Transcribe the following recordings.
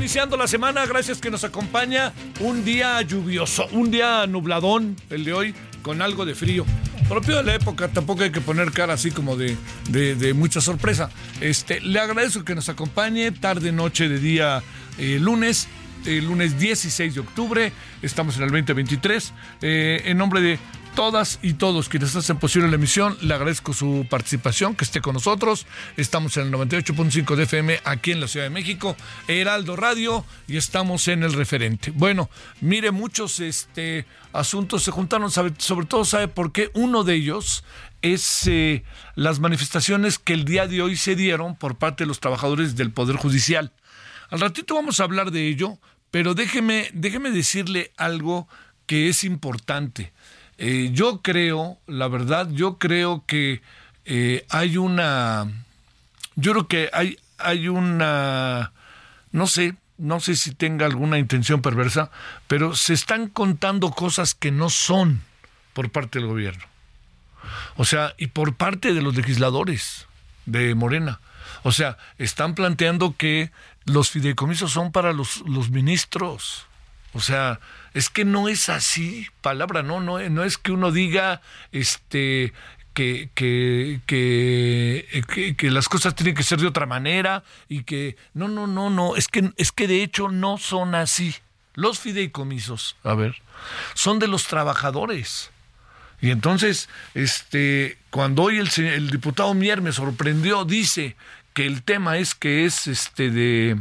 Iniciando la semana, gracias que nos acompaña un día lluvioso, un día nubladón, el de hoy, con algo de frío. Propio de la época, tampoco hay que poner cara así como de, de- mucha sorpresa. Este, le agradezco que nos acompañe tarde, noche, de día eh, lunes, eh, lunes 16 de octubre, estamos en el 2023. Eh, en nombre de todas y todos quienes hacen posible la emisión. Le agradezco su participación, que esté con nosotros. Estamos en el 98.5 de FM aquí en la Ciudad de México, Heraldo Radio, y estamos en el referente. Bueno, mire, muchos este, asuntos se juntaron, sobre todo sabe por qué. Uno de ellos es eh, las manifestaciones que el día de hoy se dieron por parte de los trabajadores del Poder Judicial. Al ratito vamos a hablar de ello, pero déjeme, déjeme decirle algo que es importante. Eh, yo creo, la verdad, yo creo que eh, hay una, yo creo que hay, hay una, no sé, no sé si tenga alguna intención perversa, pero se están contando cosas que no son por parte del gobierno. O sea, y por parte de los legisladores de Morena. O sea, están planteando que los fideicomisos son para los, los ministros. O sea, es que no es así, palabra, no, no, no es que uno diga este que, que, que, que- que las cosas tienen que ser de otra manera y que no, no, no, no, es que, es que de hecho no son así. Los fideicomisos, a ver, son de los trabajadores. Y entonces, este, cuando hoy el, el diputado Mier me sorprendió, dice que el tema es que es este de,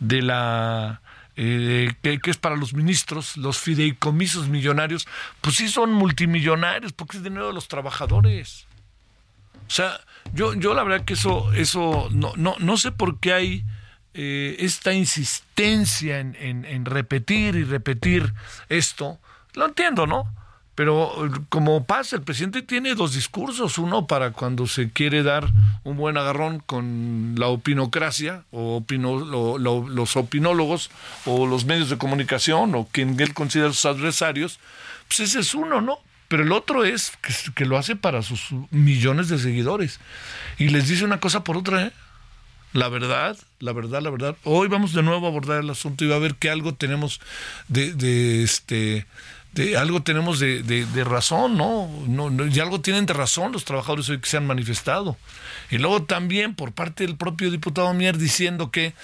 de la eh, que, que es para los ministros, los fideicomisos millonarios, pues sí son multimillonarios, porque es dinero de los trabajadores. O sea, yo, yo la verdad que eso, eso, no, no, no sé por qué hay eh, esta insistencia en, en- en repetir y repetir esto. Lo entiendo, ¿no? Pero eh, como pasa, el presidente tiene dos discursos, uno para cuando se quiere dar un buen agarrón con la opinocracia, o opino- lo- lo- los opinólogos, o los medios de comunicación, o quien él considera sus adversarios, pues ese es uno, ¿no? Pero el otro es que, que lo hace para sus millones de seguidores. Y les dice una cosa por otra, ¿eh? La verdad, la verdad, la verdad. Hoy vamos de nuevo a abordar el asunto y va a ver que algo tenemos de, de este de algo tenemos de, razón, ¿no? No, no, Y algo tienen de razón los trabajadores hoy que se han manifestado. Y luego también por parte del propio diputado Mier diciendo que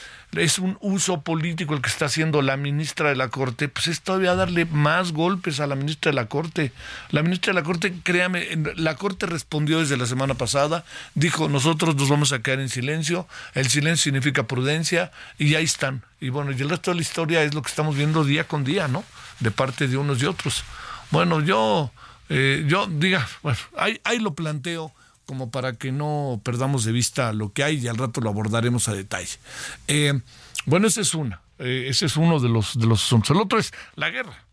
es un uso político el que está haciendo la ministra de la Corte, pues es todavía darle más golpes a la ministra de la Corte. La ministra de la Corte, créame, la Corte respondió desde la semana pasada, dijo, nosotros nos vamos a quedar en silencio, el silencio significa prudencia, y ahí están. Y bueno, y el resto de la historia es lo que estamos viendo día con día, ¿no? De parte de unos y otros. Bueno, yo, eh, yo diga, bueno, ahí, ahí lo planteo como para que no perdamos de vista lo que hay y al rato lo abordaremos a detalle. Eh, bueno, ese es una, eh, ese es uno de los, de los asuntos. El otro es la guerra.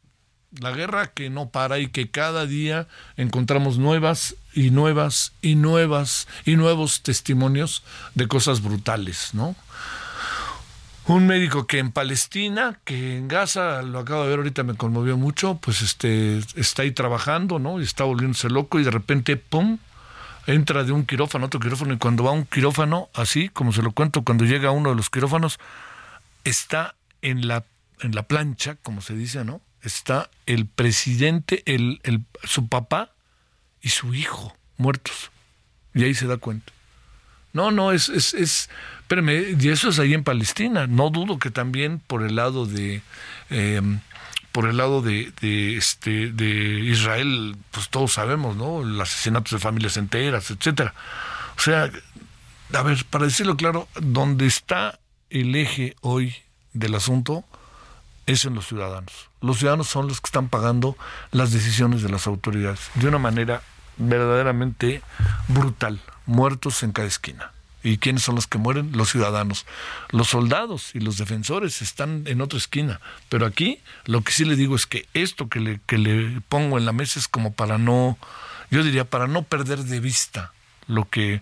La guerra que no para y que cada día encontramos nuevas y nuevas y nuevas y nuevos testimonios de cosas brutales, ¿no? Un médico que en Palestina, que en Gaza, lo acabo de ver ahorita, me conmovió mucho, pues este, está ahí trabajando, ¿no? Y está volviéndose loco y de repente, ¡pum! entra de un quirófano a otro quirófano y cuando va a un quirófano, así como se lo cuento, cuando llega a uno de los quirófanos, está en la, en la plancha, como se dice, ¿no? Está el presidente, el, el, su papá y su hijo muertos. Y ahí se da cuenta. No, no, es, es, es, espérame, y eso es ahí en Palestina. No dudo que también por el lado de, eh, por el lado de, de, este, de Israel, pues todos sabemos, ¿no? El asesinato de familias enteras, etcétera. O sea, a ver, para decirlo claro, donde está el eje hoy del asunto es en los ciudadanos. Los ciudadanos son los que están pagando las decisiones de las autoridades de una manera verdaderamente brutal, muertos en cada esquina. ¿Y quiénes son los que mueren? Los ciudadanos. Los soldados y los defensores están en otra esquina. Pero aquí lo que sí le digo es que esto que le, que le pongo en la mesa es como para no, yo diría, para no perder de vista lo que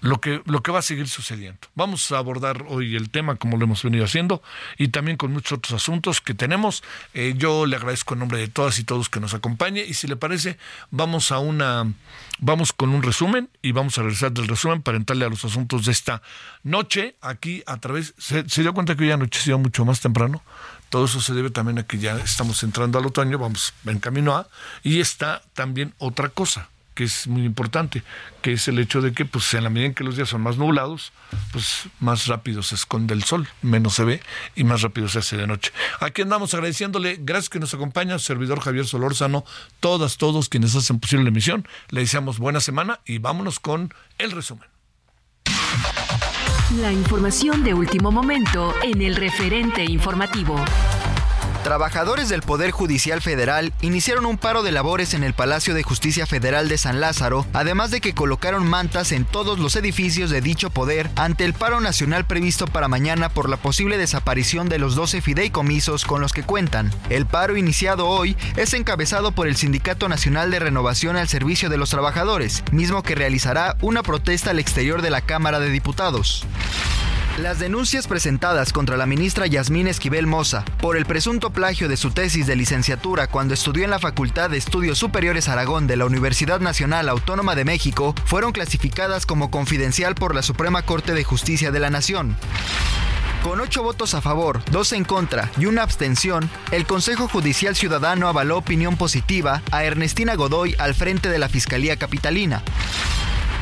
lo que, lo que va a seguir sucediendo. Vamos a abordar hoy el tema como lo hemos venido haciendo y también con muchos otros asuntos que tenemos. Eh, yo le agradezco en nombre de todas y todos que nos acompañe y si le parece vamos a una vamos con un resumen y vamos a regresar del resumen para entrarle a los asuntos de esta noche aquí a través se, dio cuenta que hoy anocheció mucho más temprano. Todo eso se debe también a que ya estamos entrando al otoño, vamos en camino a y está también otra cosa que es muy importante, que es el hecho de que pues en la medida en que los días son más nublados, pues más rápido se esconde el sol, menos se ve y más rápido se hace de noche. Aquí andamos agradeciéndole, gracias que nos acompaña, servidor Javier Solórzano, todas, todos quienes hacen posible la emisión, le deseamos buena semana y vámonos con el resumen. La información de último momento en el referente informativo. Trabajadores del Poder Judicial Federal iniciaron un paro de labores en el Palacio de Justicia Federal de San Lázaro, además de que colocaron mantas en todos los edificios de dicho poder ante el paro nacional previsto para mañana por la posible desaparición de los 12 fideicomisos con los que cuentan. El paro iniciado hoy es encabezado por el Sindicato Nacional de Renovación al Servicio de los Trabajadores, mismo que realizará una protesta al exterior de la Cámara de Diputados. Las denuncias presentadas contra la ministra Yasmín Esquivel Moza por el presunto plagio de su tesis de licenciatura cuando estudió en la Facultad de Estudios Superiores Aragón de la Universidad Nacional Autónoma de México fueron clasificadas como confidencial por la Suprema Corte de Justicia de la Nación. Con ocho votos a favor, dos en contra y una abstención, el Consejo Judicial Ciudadano avaló opinión positiva a Ernestina Godoy al frente de la Fiscalía Capitalina.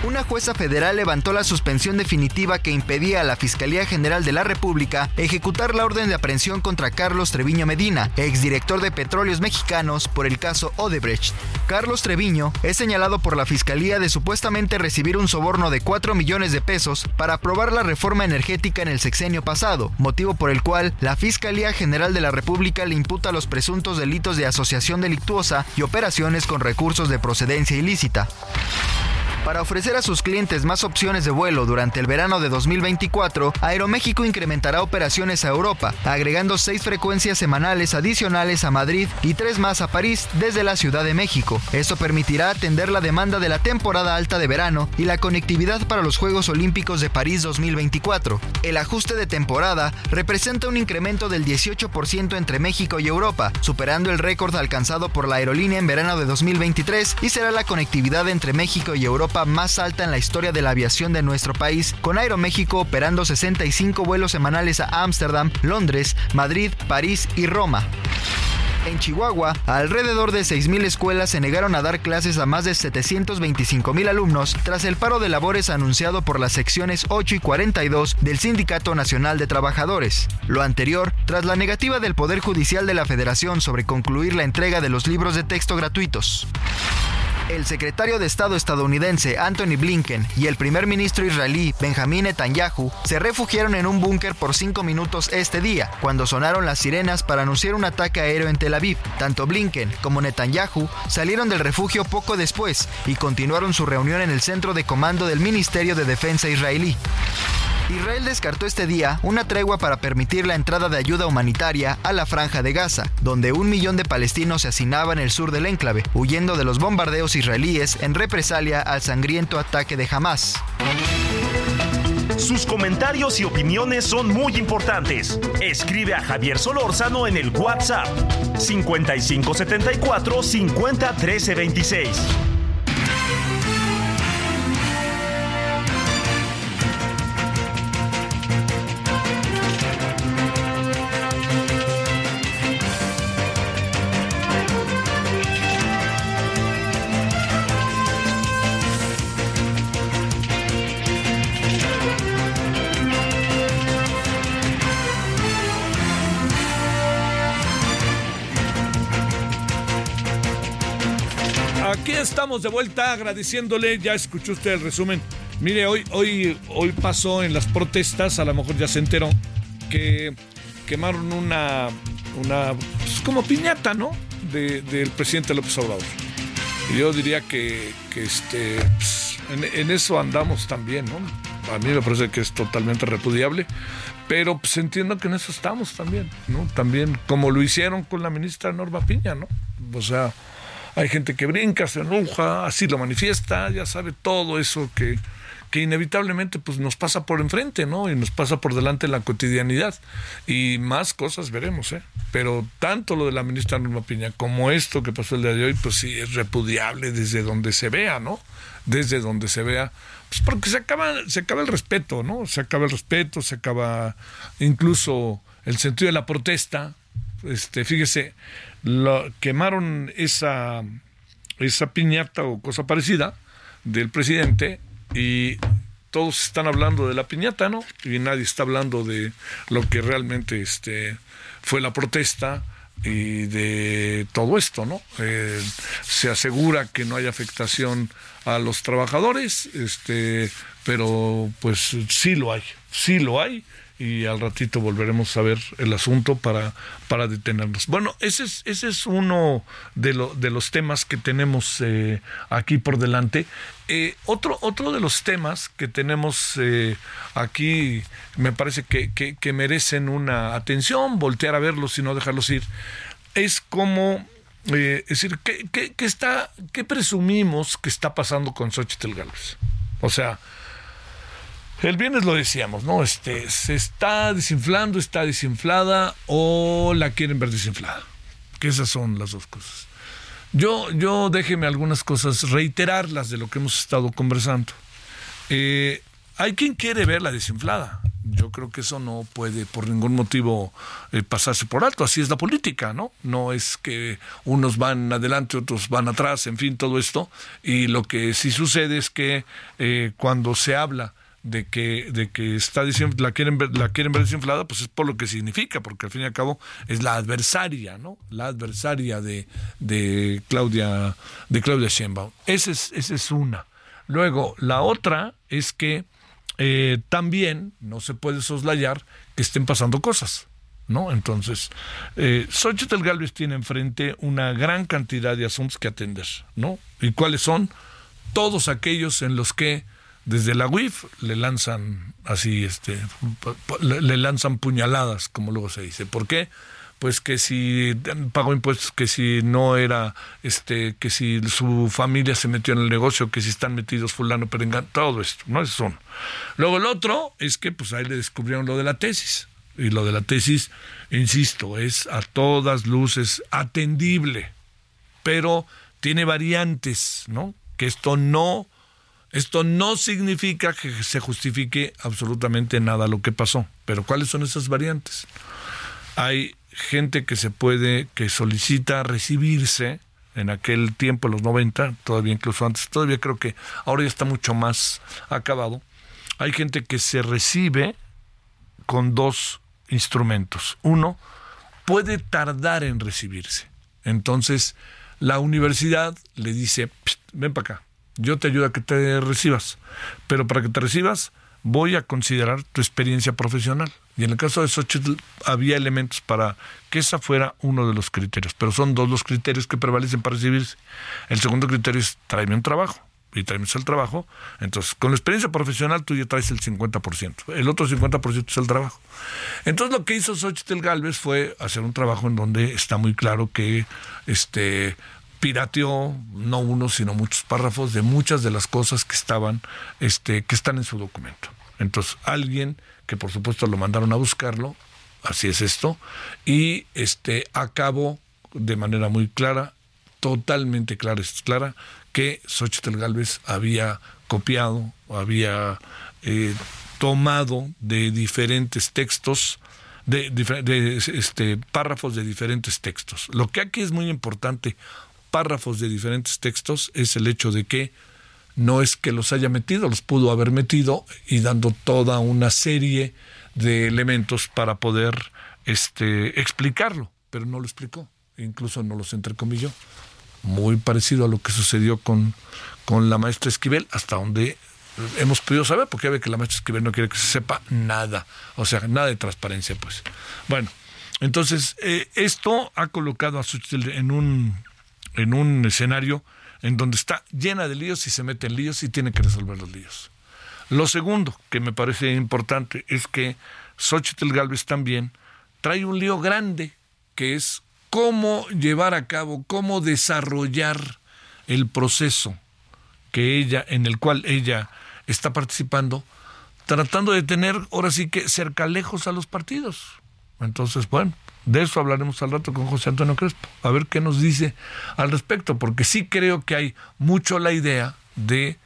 Una jueza federal levantó la suspensión definitiva que impedía a la Fiscalía General de la República ejecutar la orden de aprehensión contra Carlos Treviño Medina, exdirector de Petróleos Mexicanos, por el caso Odebrecht. Carlos Treviño es señalado por la Fiscalía de supuestamente recibir un soborno de 4 millones de pesos para aprobar la reforma energética en el sexenio pasado, motivo por el cual la Fiscalía General de la República le imputa los presuntos delitos de asociación delictuosa y operaciones con recursos de procedencia ilícita. Para ofrecer a sus clientes más opciones de vuelo durante el verano de 2024, Aeroméxico incrementará operaciones a Europa, agregando seis frecuencias semanales adicionales a Madrid y tres más a París desde la Ciudad de México. Esto permitirá atender la demanda de la temporada alta de verano y la conectividad para los Juegos Olímpicos de París 2024. El ajuste de temporada representa un incremento del 18% entre México y Europa, superando el récord alcanzado por la aerolínea en verano de 2023 y será la conectividad entre México y Europa más alta en la historia de la aviación de nuestro país, con Aeroméxico operando 65 vuelos semanales a Ámsterdam, Londres, Madrid, París y Roma. En Chihuahua, alrededor de 6.000 escuelas se negaron a dar clases a más de 725.000 alumnos tras el paro de labores anunciado por las secciones 8 y 42 del Sindicato Nacional de Trabajadores. Lo anterior, tras la negativa del Poder Judicial de la Federación sobre concluir la entrega de los libros de texto gratuitos. El secretario de Estado estadounidense Anthony Blinken y el primer ministro israelí Benjamin Netanyahu se refugiaron en un búnker por cinco minutos este día, cuando sonaron las sirenas para anunciar un ataque aéreo en Tel Aviv. Tanto Blinken como Netanyahu salieron del refugio poco después y continuaron su reunión en el centro de comando del Ministerio de Defensa israelí. Israel descartó este día una tregua para permitir la entrada de ayuda humanitaria a la franja de Gaza, donde un millón de palestinos se hacinaban en el sur del enclave, huyendo de los bombardeos israelíes en represalia al sangriento ataque de Hamas. Sus comentarios y opiniones son muy importantes. Escribe a Javier Solórzano en el WhatsApp 5574 501326. Aquí estamos de vuelta agradeciéndole, ya escuchó usted el resumen. Mire, hoy, hoy, hoy pasó en las protestas, a lo mejor ya se enteró, que quemaron una, una pues, como piñata, ¿no? De- del presidente López Obrador. Y yo diría que, que este, pues, en, en eso andamos también, ¿no? A mí me parece que es totalmente repudiable, pero pues entiendo que en eso estamos también, ¿no? También como lo hicieron con la ministra Norma Piña, ¿no? O sea, hay gente que brinca, se enoja, así lo manifiesta, ya sabe todo eso que, que inevitablemente pues nos pasa por enfrente, ¿no? Y nos pasa por delante en la cotidianidad. Y más cosas veremos, ¿eh? Pero tanto lo de la ministra Norma Piña como esto que pasó el día de hoy, pues sí, es repudiable desde donde se vea, ¿no? Desde donde se vea. Pues porque se acaba, se acaba el respeto, ¿no? Se acaba el respeto, se acaba incluso el sentido de la protesta. Este, fíjese, lo, quemaron esa, esa piñata o cosa parecida del presidente y todos están hablando de la piñata, ¿no? Y nadie está hablando de lo que realmente este, fue la protesta y de todo esto, ¿no? Eh, se asegura que no hay afectación a los trabajadores, este, pero pues sí lo hay, sí lo hay y al ratito volveremos a ver el asunto para, para detenernos. Bueno, ese es, ese es uno de, lo- de los temas que tenemos eh, aquí por delante. Eh, otro, otro de los temas que tenemos eh, aquí me parece que, que- merecen una atención, voltear a verlos y no dejarlos ir, es como, eh, es decir, ¿qué, qué- qué está, ¿qué presumimos que está pasando con Xochitl Gálvez? O sea, el viernes lo decíamos, ¿no? Este, se está desinflando, está desinflada o la quieren ver desinflada. Que esas son las dos cosas. Yo, yo déjeme algunas cosas, reiterarlas de lo que hemos estado conversando. Eh, hay quien quiere verla desinflada. Yo creo que eso no puede por ningún motivo eh, pasarse por alto. Así es la política, ¿no? No es que unos van adelante, otros van atrás, en fin, todo esto. Y lo que sí sucede es que eh, cuando se habla de que, de que está desinf- la quieren ver, la quieren ver desinflada, pues es por lo que significa, porque al fin y al cabo es la adversaria, ¿no? La adversaria de, de Claudia, de Claudia Sheinbaum. Esa es, esa es una. Luego, la otra es que eh, también no se puede soslayar que estén pasando cosas. ¿No? Entonces, eh, Xochitl Galvez tiene enfrente una gran cantidad de asuntos que atender, ¿no? ¿Y cuáles son? Todos aquellos en los que desde la UIF le lanzan así, este, le lanzan puñaladas, como luego se dice. ¿Por qué? Pues que si pagó impuestos, que si no era, este, que si su familia se metió en el negocio, que si están metidos fulano, perengano, todo esto, ¿no? Eso son. Luego el otro es que pues ahí le descubrieron lo de la tesis. Y lo de la tesis, insisto, es a todas luces atendible pero tiene variantes, ¿no? Que esto no, esto no significa que se justifique absolutamente nada lo que pasó. Pero ¿cuáles son esas variantes? Hay gente que se puede, que solicita recibirse en aquel tiempo, los 90, todavía incluso antes, todavía creo que ahora ya está mucho más acabado. Hay gente que se recibe con dos instrumentos. Uno, puede tardar en recibirse. Entonces, la universidad le dice, ven para acá, yo te ayudo a que te recibas, pero para que te recibas voy a considerar tu experiencia profesional. Y en el caso de Xochitl había elementos para que esa fuera uno de los criterios, pero son dos los criterios que prevalecen para recibirse. El segundo criterio es tráeme un trabajo y tráeme el trabajo. Entonces, con la experiencia profesional tú ya traes el 50%. El otro 50% es el trabajo. Entonces, lo que hizo Xochitl Galvez fue hacer un trabajo en donde está muy claro que este pirateó no uno sino muchos párrafos de muchas de las cosas que estaban este que están en su documento. Entonces, alguien que por supuesto lo mandaron a buscarlo, así es esto, y este acabó de manera muy clara, totalmente clara, es clara, que Xochitl Galvez había copiado, había eh, tomado de diferentes textos, de, de, este, párrafos de diferentes textos. Lo que aquí es muy importante, párrafos de diferentes textos, es el hecho de que no es que los haya metido, los pudo haber metido y dando toda una serie de elementos para poder este, explicarlo, pero no lo explicó, incluso no los entrecomilló. Muy parecido a lo que sucedió con, con la maestra Esquivel, hasta donde hemos podido saber, porque ya ve que la maestra Esquivel no quiere que se sepa nada, o sea, nada de transparencia, pues. Bueno, entonces, eh, esto ha colocado a Suchtel en un, en un escenario en donde está llena de líos y se mete en líos y tiene que resolver los líos. Lo segundo que me parece importante es que Xochitl Galvez también trae un lío grande que es cómo llevar a cabo, cómo desarrollar el proceso que ella, en el cual ella está participando, tratando de tener ahora sí que cerca lejos a los partidos. Entonces, bueno, de eso hablaremos al rato con José Antonio Crespo, a ver qué nos dice al respecto, porque sí creo que hay mucho la idea de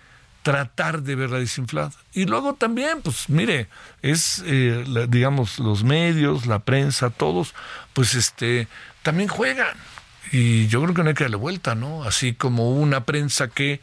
tratar de verla desinflada. Y luego también, pues mire, es, eh, digamos, los medios, la prensa, todos, pues este, también juegan. Y yo creo que no hay que darle vuelta, ¿no? Así como una prensa que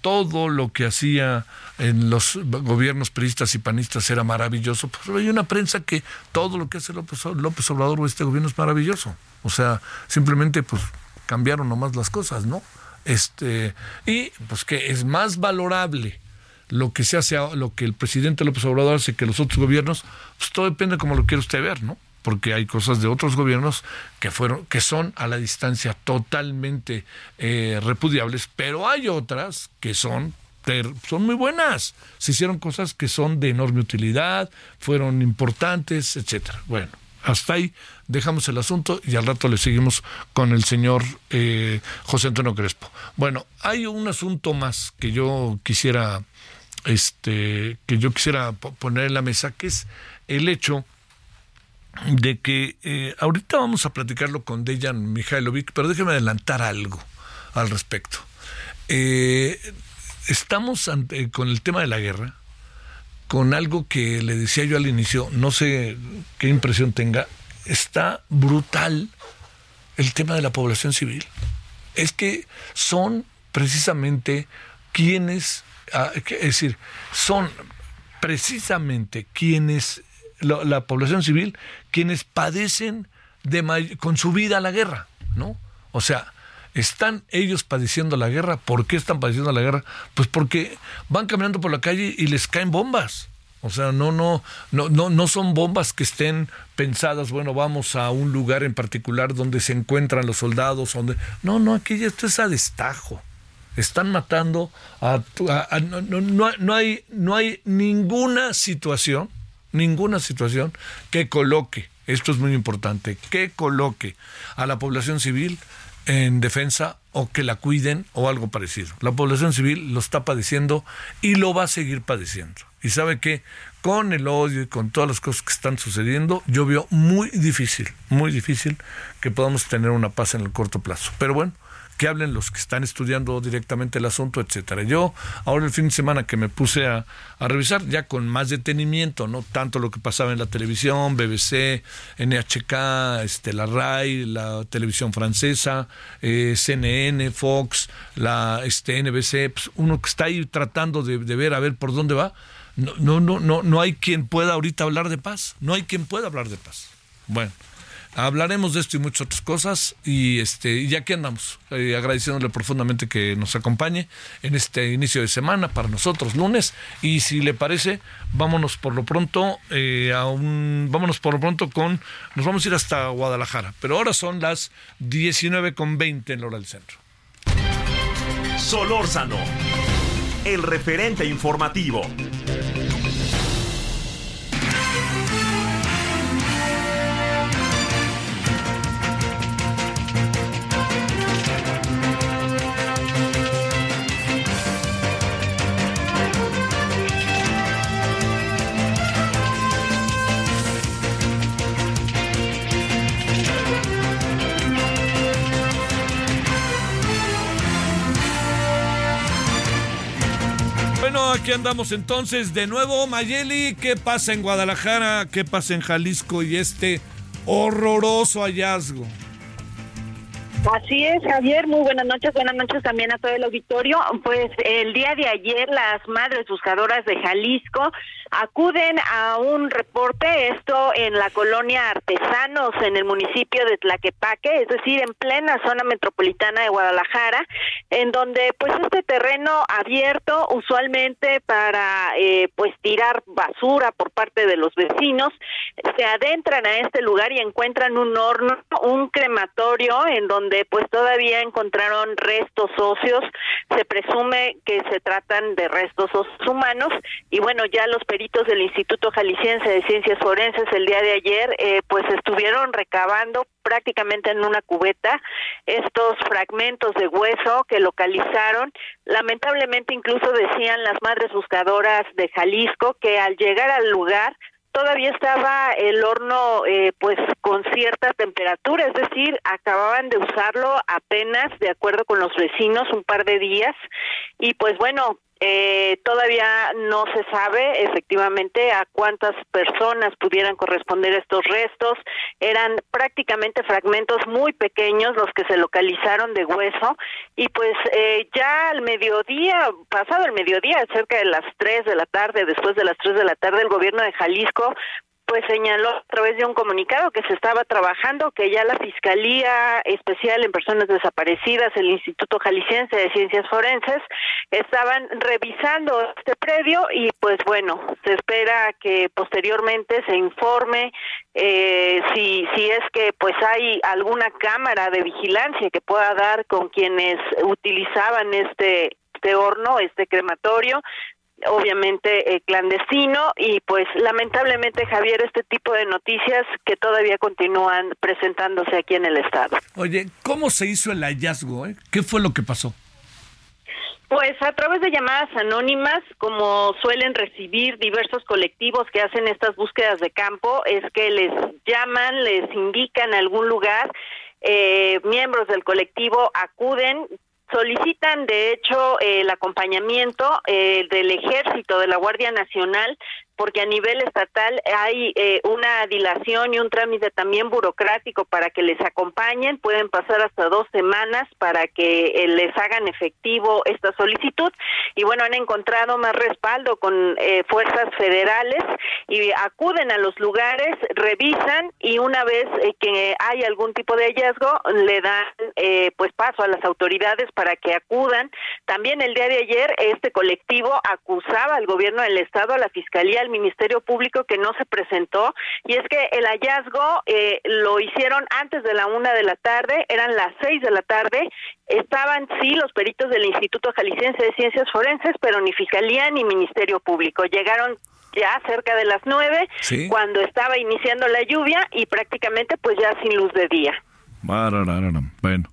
todo lo que hacía en los gobiernos peristas y panistas era maravilloso, pues hay una prensa que todo lo que hace López, López Obrador o este gobierno es maravilloso. O sea, simplemente pues cambiaron nomás las cosas, ¿no? Este, y pues que es más valorable lo que se hace, lo que el presidente López Obrador hace que los otros gobiernos, pues todo depende como lo quiere usted ver, ¿no? Porque hay cosas de otros gobiernos que fueron que son a la distancia totalmente eh, repudiables pero hay otras que son son muy buenas. Se hicieron cosas que son de enorme utilidad fueron importantes etcétera. Bueno hasta ahí dejamos el asunto y al rato le seguimos con el señor eh, José Antonio Crespo. Bueno hay un asunto más que yo quisiera este que yo quisiera poner en la mesa que es el hecho de que eh, ahorita vamos a platicarlo con Dejan Mihailovic, pero déjeme adelantar algo al respecto. Eh, estamos con el tema de la guerra, con algo que le decía yo al inicio, no sé qué impresión tenga, está brutal el tema de la población civil. Es que son precisamente quienes, ah, es decir, son precisamente quienes la, población civil quienes padecen de con su vida la guerra, ¿no? O sea, están ellos padeciendo la guerra. ¿Por qué están padeciendo la guerra? Pues porque van caminando por la calle y les caen bombas. O sea, no, no, no, no, no son bombas que estén pensadas, bueno, vamos a un lugar en particular donde se encuentran los soldados, donde. No, no, aquí esto es a destajo. Están matando a, no, no, no, hay, no hay ninguna situación ninguna situación que coloque, esto es muy importante, que coloque a la población civil en defensa o que la cuiden o algo parecido. La población civil lo está padeciendo y lo va a seguir padeciendo. Y sabe que con el odio y con todas las cosas que están sucediendo, yo veo muy difícil, muy difícil que podamos tener una paz en el corto plazo. Pero bueno, que hablen los que están estudiando directamente el asunto, etcétera. Yo ahora el fin de semana que me puse a, revisar ya con más detenimiento, no tanto lo que pasaba en la televisión, BBC, NHK, este, la RAI, la televisión francesa, eh, CNN, Fox, la este, NBC, pues, uno que está ahí tratando de, de ver a ver por dónde va. No, no, no, no, no hay quien pueda ahorita hablar de paz. No hay quien pueda hablar de paz. Bueno, hablaremos de esto y muchas otras cosas. Y este, aquí andamos, eh, agradeciéndole profundamente que nos acompañe en este inicio de semana para nosotros, lunes. Y si le parece, vámonos por lo pronto eh, a un, vámonos por lo pronto con, nos vamos a ir hasta Guadalajara. Pero ahora son las 19.20 en la hora del centro. Solórzano, el referente informativo. Aquí andamos entonces de nuevo. Mayeli, ¿qué pasa en Guadalajara? ¿Qué pasa en Jalisco y este horroroso hallazgo? Así es, Javier. Muy buenas noches. Buenas noches también a todo el auditorio. Pues el día de ayer las madres buscadoras de Jalisco acuden a un reporte, esto en la colonia Artesanos, en el municipio de Tlaquepaque, es decir, en plena zona metropolitana de Guadalajara, en donde pues este terreno abierto usualmente para eh, pues tirar basura por parte de los vecinos, se adentran a este lugar y encuentran un horno, un crematorio en donde pues todavía encontraron restos óseos, se presume que se tratan de restos humanos y bueno, ya los del Instituto Jalisciense de Ciencias Forenses el día de ayer, eh, pues estuvieron recabando prácticamente en una cubeta estos fragmentos de hueso que localizaron. Lamentablemente incluso decían las madres buscadoras de Jalisco que al llegar al lugar todavía estaba el horno eh, pues con cierta temperatura, es decir, acababan de usarlo apenas de acuerdo con los vecinos un par de días y pues bueno, eh, todavía no se sabe efectivamente a cuántas personas pudieran corresponder estos restos. Eran prácticamente fragmentos muy pequeños los que se localizaron de hueso y pues eh, ya al mediodía, pasado el mediodía, cerca de las 3 de la tarde, después de las 3 de la tarde, el gobierno de Jalisco pues señaló a través de un comunicado que se estaba trabajando, que ya la Fiscalía Especial en Personas Desaparecidas, el Instituto Jalisciense de Ciencias Forenses, estaban revisando este predio y pues bueno, se espera que posteriormente se informe eh, si, si es que pues hay alguna cámara de vigilancia que pueda dar con quienes utilizaban este este horno, este crematorio, obviamente eh, clandestino y pues lamentablemente Javier este tipo de noticias que todavía continúan presentándose aquí en el estado. Oye, ¿cómo se hizo el hallazgo? Eh? ¿Qué fue lo que pasó? Pues a través de llamadas anónimas, como suelen recibir diversos colectivos que hacen estas búsquedas de campo, es que les llaman, les indican algún lugar, eh, miembros del colectivo acuden, solicitan de hecho el acompañamiento eh, del ejército de la Guardia Nacional porque a nivel estatal hay eh, una dilación y un trámite también burocrático para que les acompañen. Pueden pasar hasta dos semanas para que eh, les hagan efectivo esta solicitud. Y bueno, han encontrado más respaldo con eh, fuerzas federales y acuden a los lugares, revisan y una vez que hay algún tipo de hallazgo, le dan pues paso a las autoridades para que acudan. También el día de ayer este colectivo acusaba al gobierno del estado, a la fiscalía, Ministerio Público que no se presentó y es que el hallazgo eh, lo hicieron antes de la una de la tarde, eran las seis de la tarde, estaban sí los peritos del Instituto Jalisciense de Ciencias Forenses, pero ni Fiscalía ni Ministerio Público. Llegaron ya cerca de las nueve, cuando estaba iniciando la lluvia y prácticamente pues ya sin luz de día. Bueno,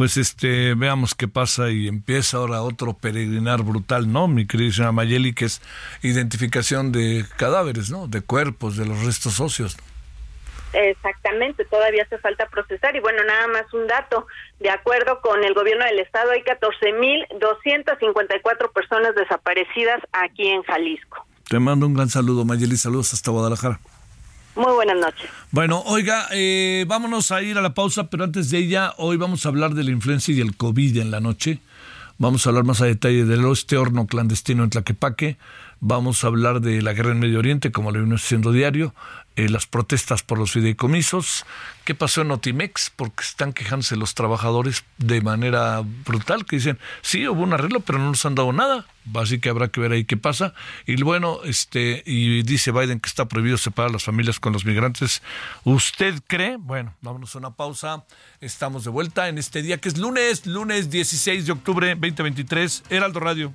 pues este, veamos qué pasa y empieza ahora otro peregrinar brutal, ¿no? Mi querida Mayeli, que es identificación de cadáveres, ¿no? De cuerpos, de los restos óseos. Exactamente, todavía hace falta procesar. Y bueno, nada más un dato. De acuerdo con el gobierno del estado, hay 14.254 personas desaparecidas aquí en Jalisco. Te mando un gran saludo, Mayeli. Saludos hasta Guadalajara. Muy buenas noches. Bueno, oiga, eh, vámonos a ir a la pausa, pero antes de ella, hoy vamos a hablar de la influencia y del COVID en la noche. Vamos a hablar más a detalle del este horno clandestino en Tlaquepaque. Vamos a hablar de la guerra en Medio Oriente, como lo vimos haciendo diario. Eh, las protestas por los fideicomisos, qué pasó en Otimex, porque están quejándose los trabajadores de manera brutal, que dicen, sí, hubo un arreglo, pero no nos han dado nada, así que habrá que ver ahí qué pasa. Y bueno, este, y dice Biden que está prohibido separar las familias con los migrantes. ¿Usted cree? Bueno, vámonos a una pausa. Estamos de vuelta en este día que es lunes, lunes 16 de octubre 2023, Heraldo Radio.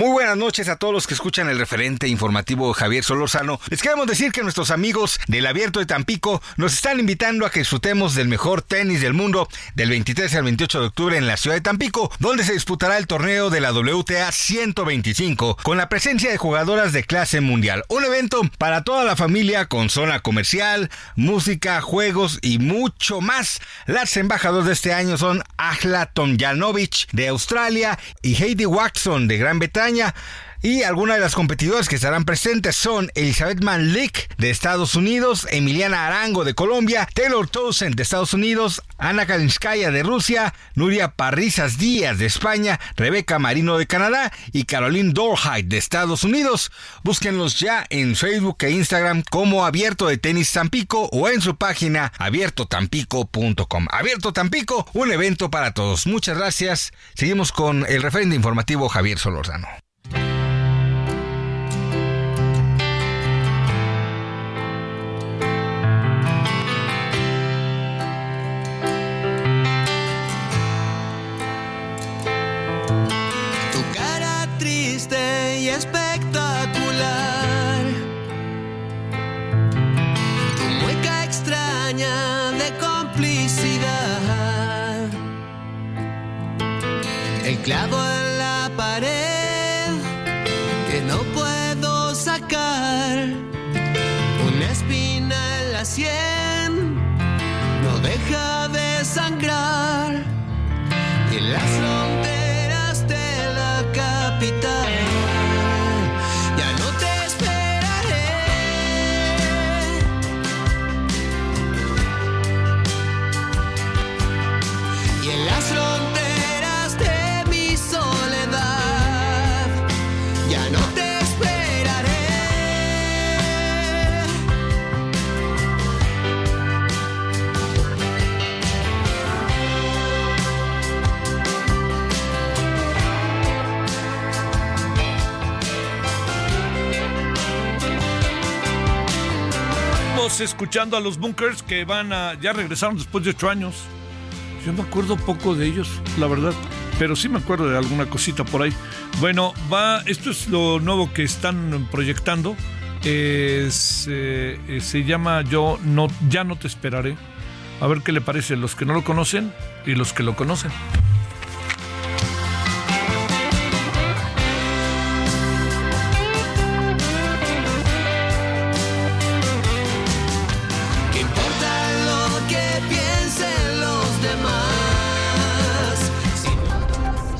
Muy buenas noches a todos los que escuchan el referente informativo Javier Solorzano. Les queremos decir que nuestros amigos del Abierto de Tampico nos están invitando a que disfrutemos del mejor tenis del mundo del 23 al 28 de octubre en la ciudad de Tampico, donde se disputará el torneo de la WTA 125 con la presencia de jugadoras de clase mundial. Un evento para toda la familia con zona comercial, música, juegos y mucho más. Las embajadoras de este año son Ajla Tomjanovic de Australia y Heidi Watson de Gran Bretaña y algunas de las competidoras que estarán presentes son Elizabeth Manlik de Estados Unidos, Emiliana Arango de Colombia, Taylor Townsend de Estados Unidos, Ana Kalinskaya de Rusia, Nuria Parrizas Díaz de España, Rebeca Marino de Canadá y Caroline Dorheit de Estados Unidos. Búsquenlos ya en Facebook e Instagram como Abierto de Tenis Tampico o en su página abiertotampico.com. Abierto Tampico, un evento para todos. Muchas gracias. Seguimos con el referente informativo Javier Solorzano. De complicidad. El clavo en escuchando a los Bunkers que van a. ya regresaron después de ocho años. Yo me acuerdo poco de ellos, la verdad. Pero sí me acuerdo de alguna cosita por ahí. Bueno, va. Esto es lo nuevo que están proyectando. Es, eh, se llama Yo no, ya no te esperaré. A ver qué le parece los que no lo conocen y los que lo conocen.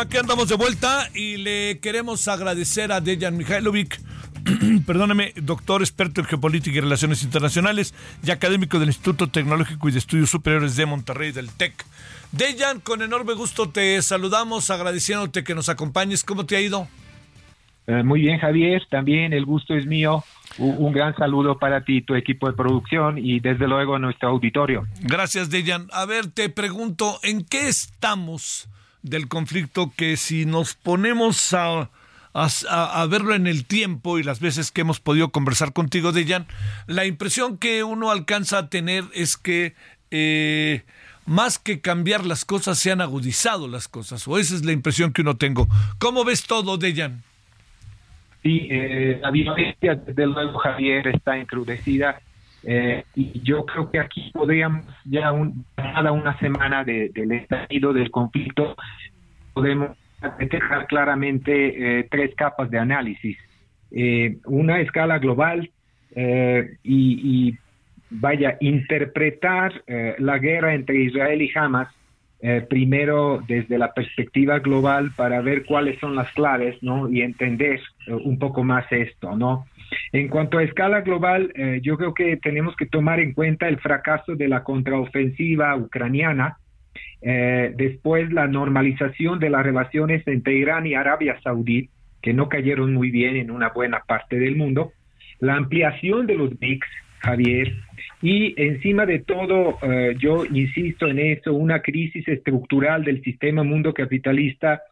Bueno, aquí andamos de vuelta y le queremos agradecer a Dejan Mihailovic perdóneme, doctor experto en geopolítica y relaciones internacionales y académico del Instituto Tecnológico y de Estudios Superiores de Monterrey del TEC. Dejan, con enorme gusto te saludamos agradeciéndote que nos acompañes. ¿Cómo te ha ido? Eh, muy bien, Javier. También el gusto es mío. Un, gran saludo para ti, tu equipo de producción y desde luego a nuestro auditorio. Gracias, Dejan. A ver, te pregunto, ¿en qué estamos del conflicto que si nos ponemos a, a, verlo en el tiempo y las veces que hemos podido conversar contigo, Dejan, la impresión que uno alcanza a tener es que eh, más que cambiar las cosas, se han agudizado las cosas, o esa es la impresión que uno tengo. ¿Cómo ves todo, Dejan? Sí, eh, la violencia, desde luego, Javier, está encrudecida. Eh, y yo creo que aquí podríamos, ya un, una semana de, del estallido del conflicto, podemos detectar claramente eh, tres capas de análisis. una escala global y, y, vaya, interpretar la guerra entre Israel y Hamas eh, primero desde la perspectiva global para ver cuáles son las claves, ¿no? Y entender eh, un poco más esto, ¿no? En cuanto a escala global, eh, yo creo que tenemos que tomar en cuenta el fracaso de la contraofensiva ucraniana, después la normalización de las relaciones entre Irán y Arabia Saudí, que no cayeron muy bien en una buena parte del mundo, la ampliación de los BRICS, Javier, y encima de todo, eh, yo insisto en eso, una crisis estructural del sistema mundo capitalista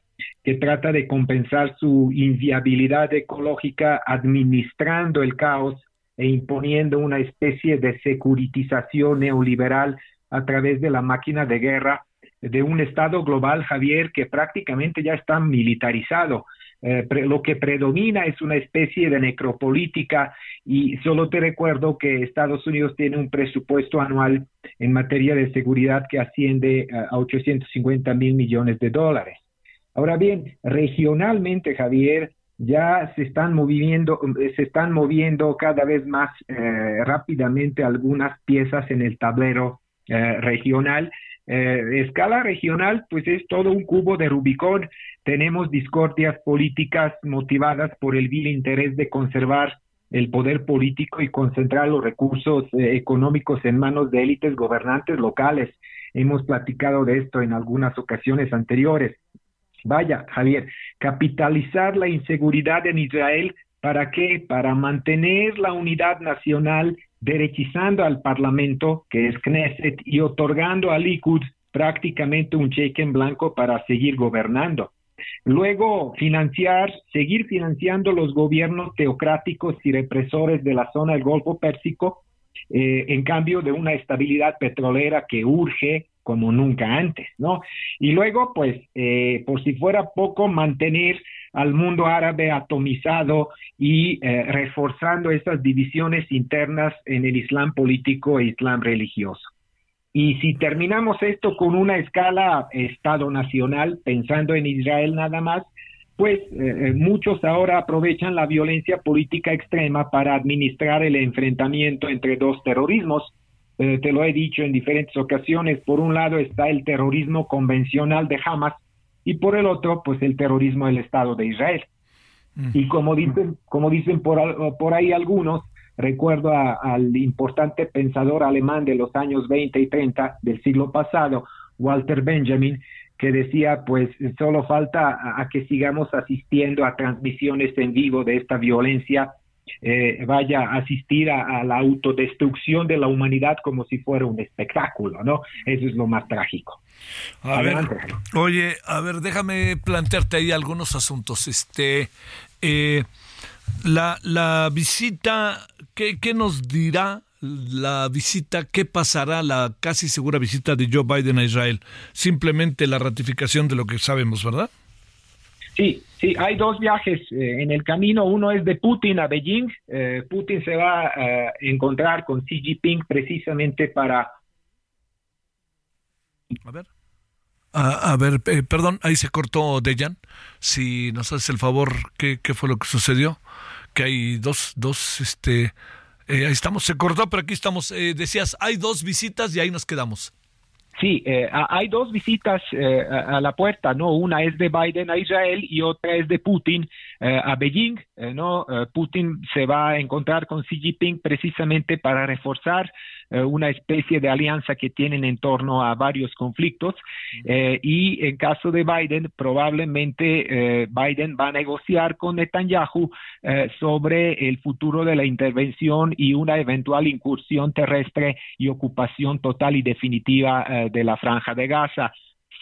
que trata de compensar su inviabilidad ecológica administrando el caos e imponiendo una especie de securitización neoliberal a través de la máquina de guerra de un Estado global, Javier, que prácticamente ya está militarizado. Eh, lo que predomina es una especie de necropolítica y solo te recuerdo que Estados Unidos tiene un presupuesto anual en materia de seguridad que asciende a 850 mil millones de dólares. Ahora bien, regionalmente, Javier, ya se están moviendo, se están moviendo cada vez más eh, rápidamente algunas piezas en el tablero regional eh, escala regional, pues es todo un cubo de Rubicón. Tenemos discordias políticas motivadas por el vil interés de conservar el poder político y concentrar los recursos eh, económicos en manos de élites gobernantes locales. Hemos platicado de esto en algunas ocasiones anteriores. Vaya, Javier, capitalizar la inseguridad en Israel, ¿para qué? Para mantener la unidad nacional derechizando al Parlamento, que es Knesset, y otorgando a Likud prácticamente un cheque en blanco para seguir gobernando. Luego, financiar, seguir financiando los gobiernos teocráticos y represores de la zona del Golfo Pérsico, eh, en cambio de una estabilidad petrolera que urge como nunca antes, ¿no? Y luego, pues, eh, por si fuera poco, mantener al mundo árabe atomizado y eh, reforzando esas divisiones internas en el Islam político e Islam religioso. Y si terminamos esto con una escala Estado nacional, pensando en Israel nada más, pues eh, eh, muchos ahora aprovechan la violencia política extrema para administrar el enfrentamiento entre dos terrorismos. Te lo he dicho en diferentes ocasiones. Por un lado está el terrorismo convencional de Hamas, y por el otro, pues el terrorismo del Estado de Israel. Y como dicen, como dicen por, por ahí algunos, recuerdo al importante pensador alemán de los años 20 y 30 del siglo pasado, Walter Benjamin, que decía, pues solo falta a que sigamos asistiendo a transmisiones en vivo de esta violencia eh, vaya a asistir a, la autodestrucción de la humanidad como si fuera un espectáculo, ¿no? Eso es lo más trágico. A ver, oye, a ver, déjame plantearte ahí algunos asuntos. Este, eh, la, la visita, ¿qué, ¿qué nos dirá la visita, qué pasará la casi segura visita de Joe Biden a Israel? Simplemente la ratificación de lo que sabemos, ¿verdad? Sí, sí, hay dos viajes eh, en el camino. Uno es de Putin a Beijing. Eh, Putin se va a encontrar con Xi Jinping precisamente para... A ver. A, ver, eh, perdón, ahí se cortó Dejan. Si nos haces el favor, ¿qué, ¿qué, fue lo que sucedió? Que hay dos, dos, este, ahí estamos, se cortó, pero aquí estamos. decías, hay dos visitas y ahí nos quedamos. Sí, eh, hay dos visitas eh, a la puerta, ¿no? Una es de Biden a Israel y otra es de Putin eh, a Beijing. eh, ¿no? Eh, Putin se va a encontrar con Xi Jinping precisamente para reforzar eh, una especie de alianza que tienen en torno a varios conflictos y en caso de Biden probablemente Biden va a negociar con Netanyahu sobre el futuro de la intervención y una eventual incursión terrestre y ocupación total y definitiva de la franja de Gaza.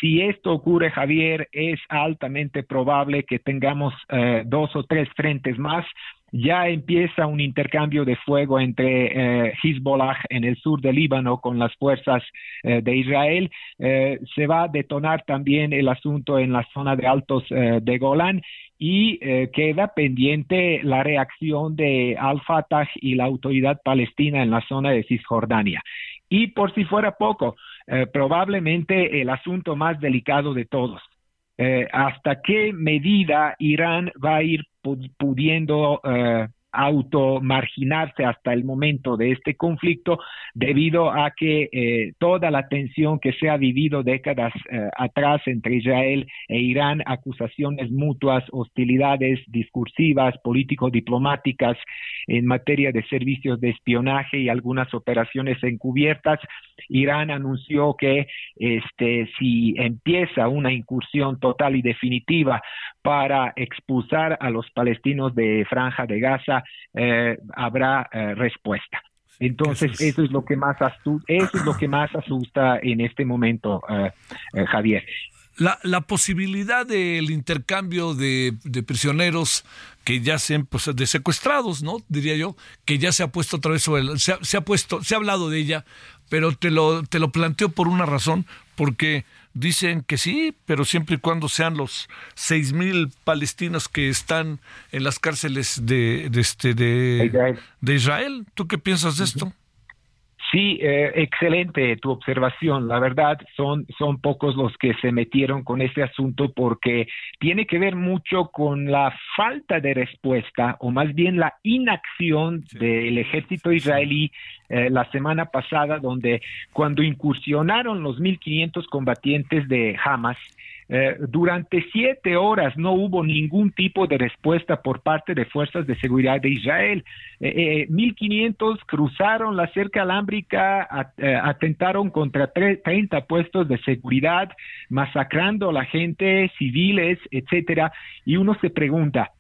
Si esto ocurre, Javier, es altamente probable que tengamos eh, dos o tres frentes más. Ya empieza un intercambio de fuego entre eh, Hezbollah en el sur del Líbano con las fuerzas eh, de Israel. se va a detonar también el asunto en la zona de Altos de Golán y queda pendiente la reacción de Al-Fatah y la autoridad palestina en la zona de Cisjordania. Y por si fuera poco, eh, probablemente el asunto más delicado de todos. Eh, ¿Hasta qué medida Irán va a ir pudiendo eh, automarginarse hasta el momento de este conflicto debido a que eh, toda la tensión que se ha vivido décadas eh, atrás entre Israel e Irán, acusaciones mutuas, hostilidades discursivas, político-diplomáticas en materia de servicios de espionaje y algunas operaciones encubiertas, Irán anunció que este si empieza una incursión total y definitiva para expulsar a los palestinos de Franja de Gaza, eh, habrá eh, respuesta. Entonces, eso es... lo que más eso es lo que más asusta en este momento, eh, Javier. La, la, posibilidad del intercambio de, prisioneros que ya se pues, de secuestrados, ¿no? Diría yo, que ya se ha puesto otra vez sobre el, se, se, ha puesto, se ha hablado de ella, pero te lo, te lo planteo por una razón, porque dicen que sí, pero siempre y cuando sean los seis mil palestinos que están en las cárceles de, de, este, de, Israel. ¿Tú qué piensas de esto? Sí, eh, excelente tu observación. La verdad, son, son pocos los que se metieron con este asunto porque tiene que ver mucho con la falta de respuesta o más bien la inacción del ejército israelí eh, la semana pasada, donde cuando incursionaron los 1.500 combatientes de Hamas, eh, durante siete horas no hubo ningún tipo de respuesta por parte de fuerzas de seguridad de Israel. Eh, 1.500 eh, cruzaron la cerca alámbrica, atentaron contra 30 puestos de seguridad, masacrando a la gente, civiles, etcétera. Y uno se pregunta,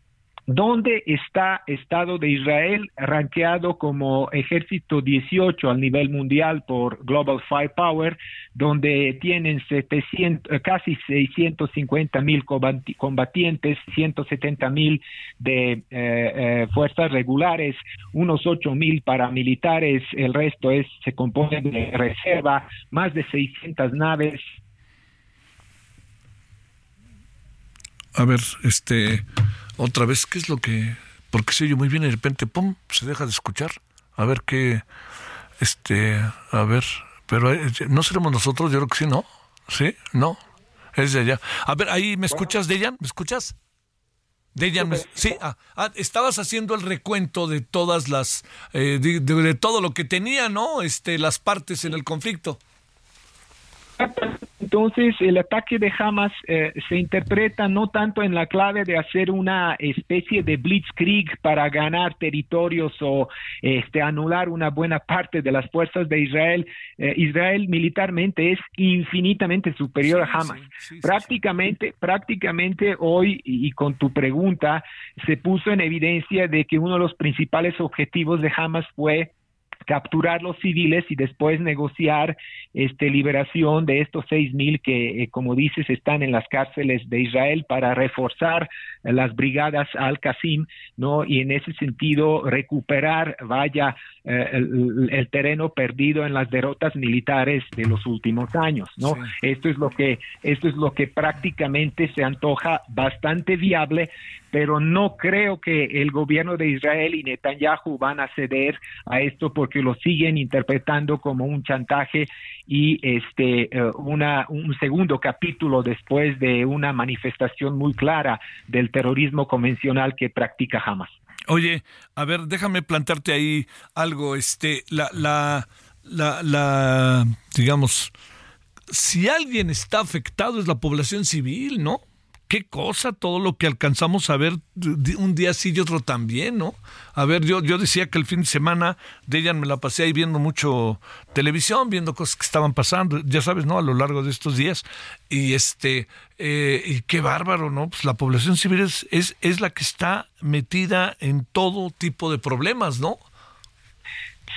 ¿Dónde está Estado de Israel rankeado como ejército 18 al nivel mundial por Global Firepower, donde tienen 700, eh, casi 650 mil combatientes, 170 mil de eh, eh, fuerzas regulares, unos 8 mil paramilitares, el resto es se compone de reserva, más de 600 naves. A ver, este otra vez, ¿qué es lo que...? Porque se oye muy bien y de repente, ¡pum!, se deja de escuchar. A ver qué... Este, a ver, pero eh, no seremos nosotros, yo creo que sí, ¿no? ¿Sí? ¿No? Es de allá. A ver, ahí, ¿me escuchas, Dejan? ¿Me escuchas? Dejan, sí, ah, ah, estabas haciendo el recuento de todas las, eh, de, todo lo que tenía, ¿no? Este, las partes en el conflicto. Entonces, el ataque de Hamas eh, se interpreta no tanto en la clave de hacer una especie de blitzkrieg para ganar territorios o este, anular una buena parte de las fuerzas de Israel. Eh, Israel militarmente es infinitamente superior a Hamas. prácticamente, prácticamente hoy, y con tu pregunta, se puso en evidencia de que uno de los principales objetivos de Hamas fue capturar los civiles y después negociar este liberación de estos seis mil que eh, como dices están en las cárceles de Israel para reforzar las brigadas al Qasim no y en ese sentido recuperar vaya eh, el, terreno perdido en las derrotas militares de los últimos años no esto es lo que esto es lo que prácticamente se antoja bastante viable pero no creo que el gobierno de Israel y Netanyahu van a ceder a esto porque lo siguen interpretando como un chantaje y este eh, una, un segundo capítulo después de una manifestación muy clara del terrorismo convencional que practica Hamas. Oye, a ver, déjame plantearte ahí algo, este, la, la, la, la, digamos, si alguien está afectado es la población civil, ¿no? Qué cosa todo lo que alcanzamos a ver un día sí y otro también, ¿no? A ver, yo, yo decía que el fin de semana de ella me la pasé ahí viendo mucho televisión, viendo cosas que estaban pasando, ya sabes, ¿no? A lo largo de estos días. Y este, eh, y qué bárbaro, ¿no? Pues la población civil es, es, es la que está metida en todo tipo de problemas, ¿no?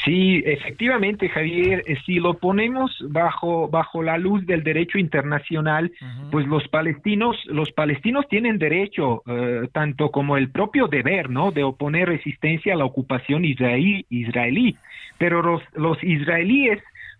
Sí, efectivamente, Javier, eh, si lo ponemos bajo bajo la luz del derecho internacional, pues los palestinos los palestinos tienen derecho eh, tanto como el propio deber, ¿no? De oponer resistencia a la ocupación israelí, israelí. Pero los los israelíes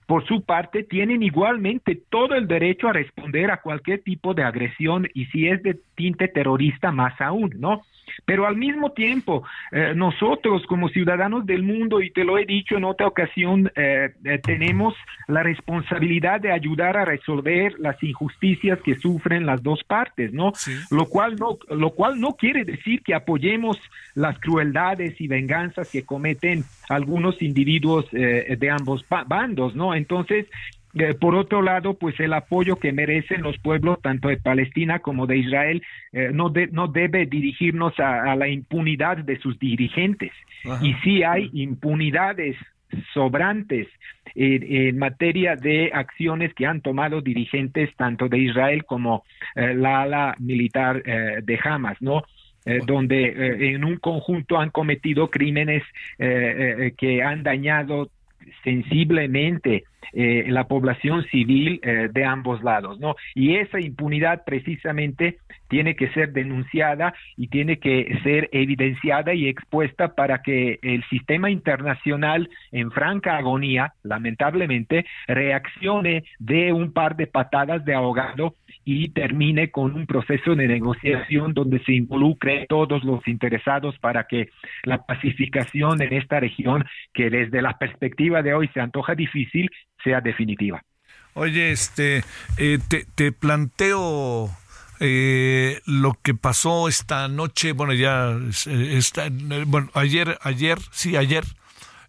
por su parte, tienen igualmente todo el derecho a responder a cualquier tipo de agresión y si es de tinte terrorista, más aún, ¿no? Pero al mismo tiempo, eh, nosotros como ciudadanos del mundo, y te lo he dicho en otra ocasión, eh, eh, tenemos la responsabilidad de ayudar a resolver las injusticias que sufren las dos partes, ¿no? Lo cual no, lo cual no quiere decir que apoyemos las crueldades y venganzas que cometen algunos individuos de ambos bandos, ¿no? Entonces, por otro lado, pues el apoyo que merecen los pueblos tanto de Palestina como de Israel eh, no, no debe dirigirnos a, la impunidad de sus dirigentes. Y si hay impunidades sobrantes en, materia de acciones que han tomado dirigentes tanto de Israel como eh, la ala militar de Hamas, ¿no? donde en un conjunto han cometido crímenes que han dañado sensiblemente eh, la población civil eh, de ambos lados, ¿no? Y esa impunidad precisamente tiene que ser denunciada y tiene que ser evidenciada y expuesta para que el sistema internacional en franca agonía, lamentablemente, reaccione de un par de patadas de ahogado y termine con un proceso de negociación donde se involucre todos los interesados para que la pacificación en esta región, que desde la perspectiva de hoy se antoja difícil, sea definitiva. Oye, este, eh, te, te, planteo eh, lo que pasó esta noche, bueno, ya está, bueno, ayer, ayer, sí, ayer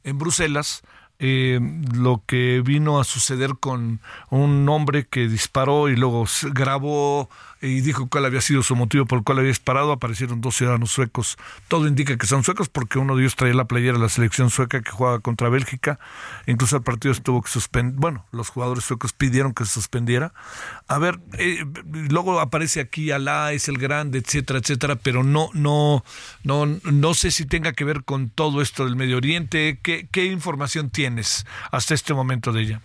en Bruselas, eh, lo que vino a suceder con un hombre que disparó y luego grabó y dijo cuál había sido su motivo por el cual había disparado. Aparecieron dos ciudadanos suecos. Todo indica que son suecos porque uno de ellos traía la playera de la selección sueca que jugaba contra Bélgica. Incluso el partido estuvo que suspender. Bueno, los jugadores suecos pidieron que se suspendiera. A ver, eh, luego aparece aquí Alá, es el grande, etcétera, etcétera, pero no, no, no, no sé si tenga que ver con todo esto del Medio Oriente. ¿Qué, qué información tienes hasta este momento de ella?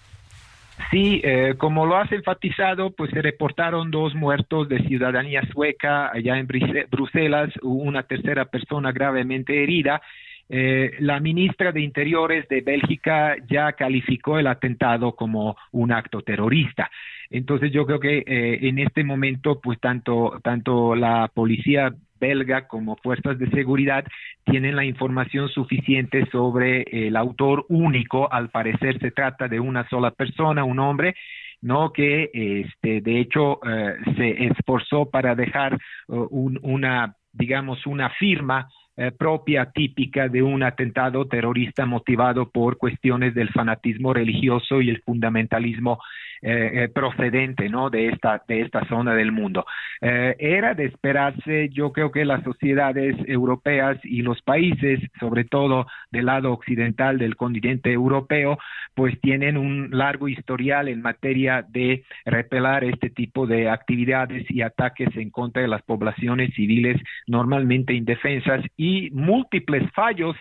Sí, eh, como lo has enfatizado, pues se reportaron dos muertos de ciudadanía sueca allá en Bruselas, una tercera persona gravemente herida. Eh, la ministra de Interiores de Bélgica ya calificó el atentado como un acto terrorista. Entonces yo creo que eh, en este momento, pues tanto, tanto la policía belga como fuerzas de seguridad tienen la información suficiente sobre el autor único. Al parecer se trata de una sola persona, un hombre, no que este de hecho eh, se esforzó para dejar uh, una digamos una firma eh, propia típica de un atentado terrorista motivado por cuestiones del fanatismo religioso y el fundamentalismo eh, eh, procedente ¿no? de, esta, de esta zona del mundo. Era de esperarse, yo creo que las sociedades europeas y los países, sobre todo del lado occidental del continente europeo, pues tienen un largo historial en materia de repelar este tipo de actividades y ataques en contra de las poblaciones civiles normalmente indefensas múltiples fallos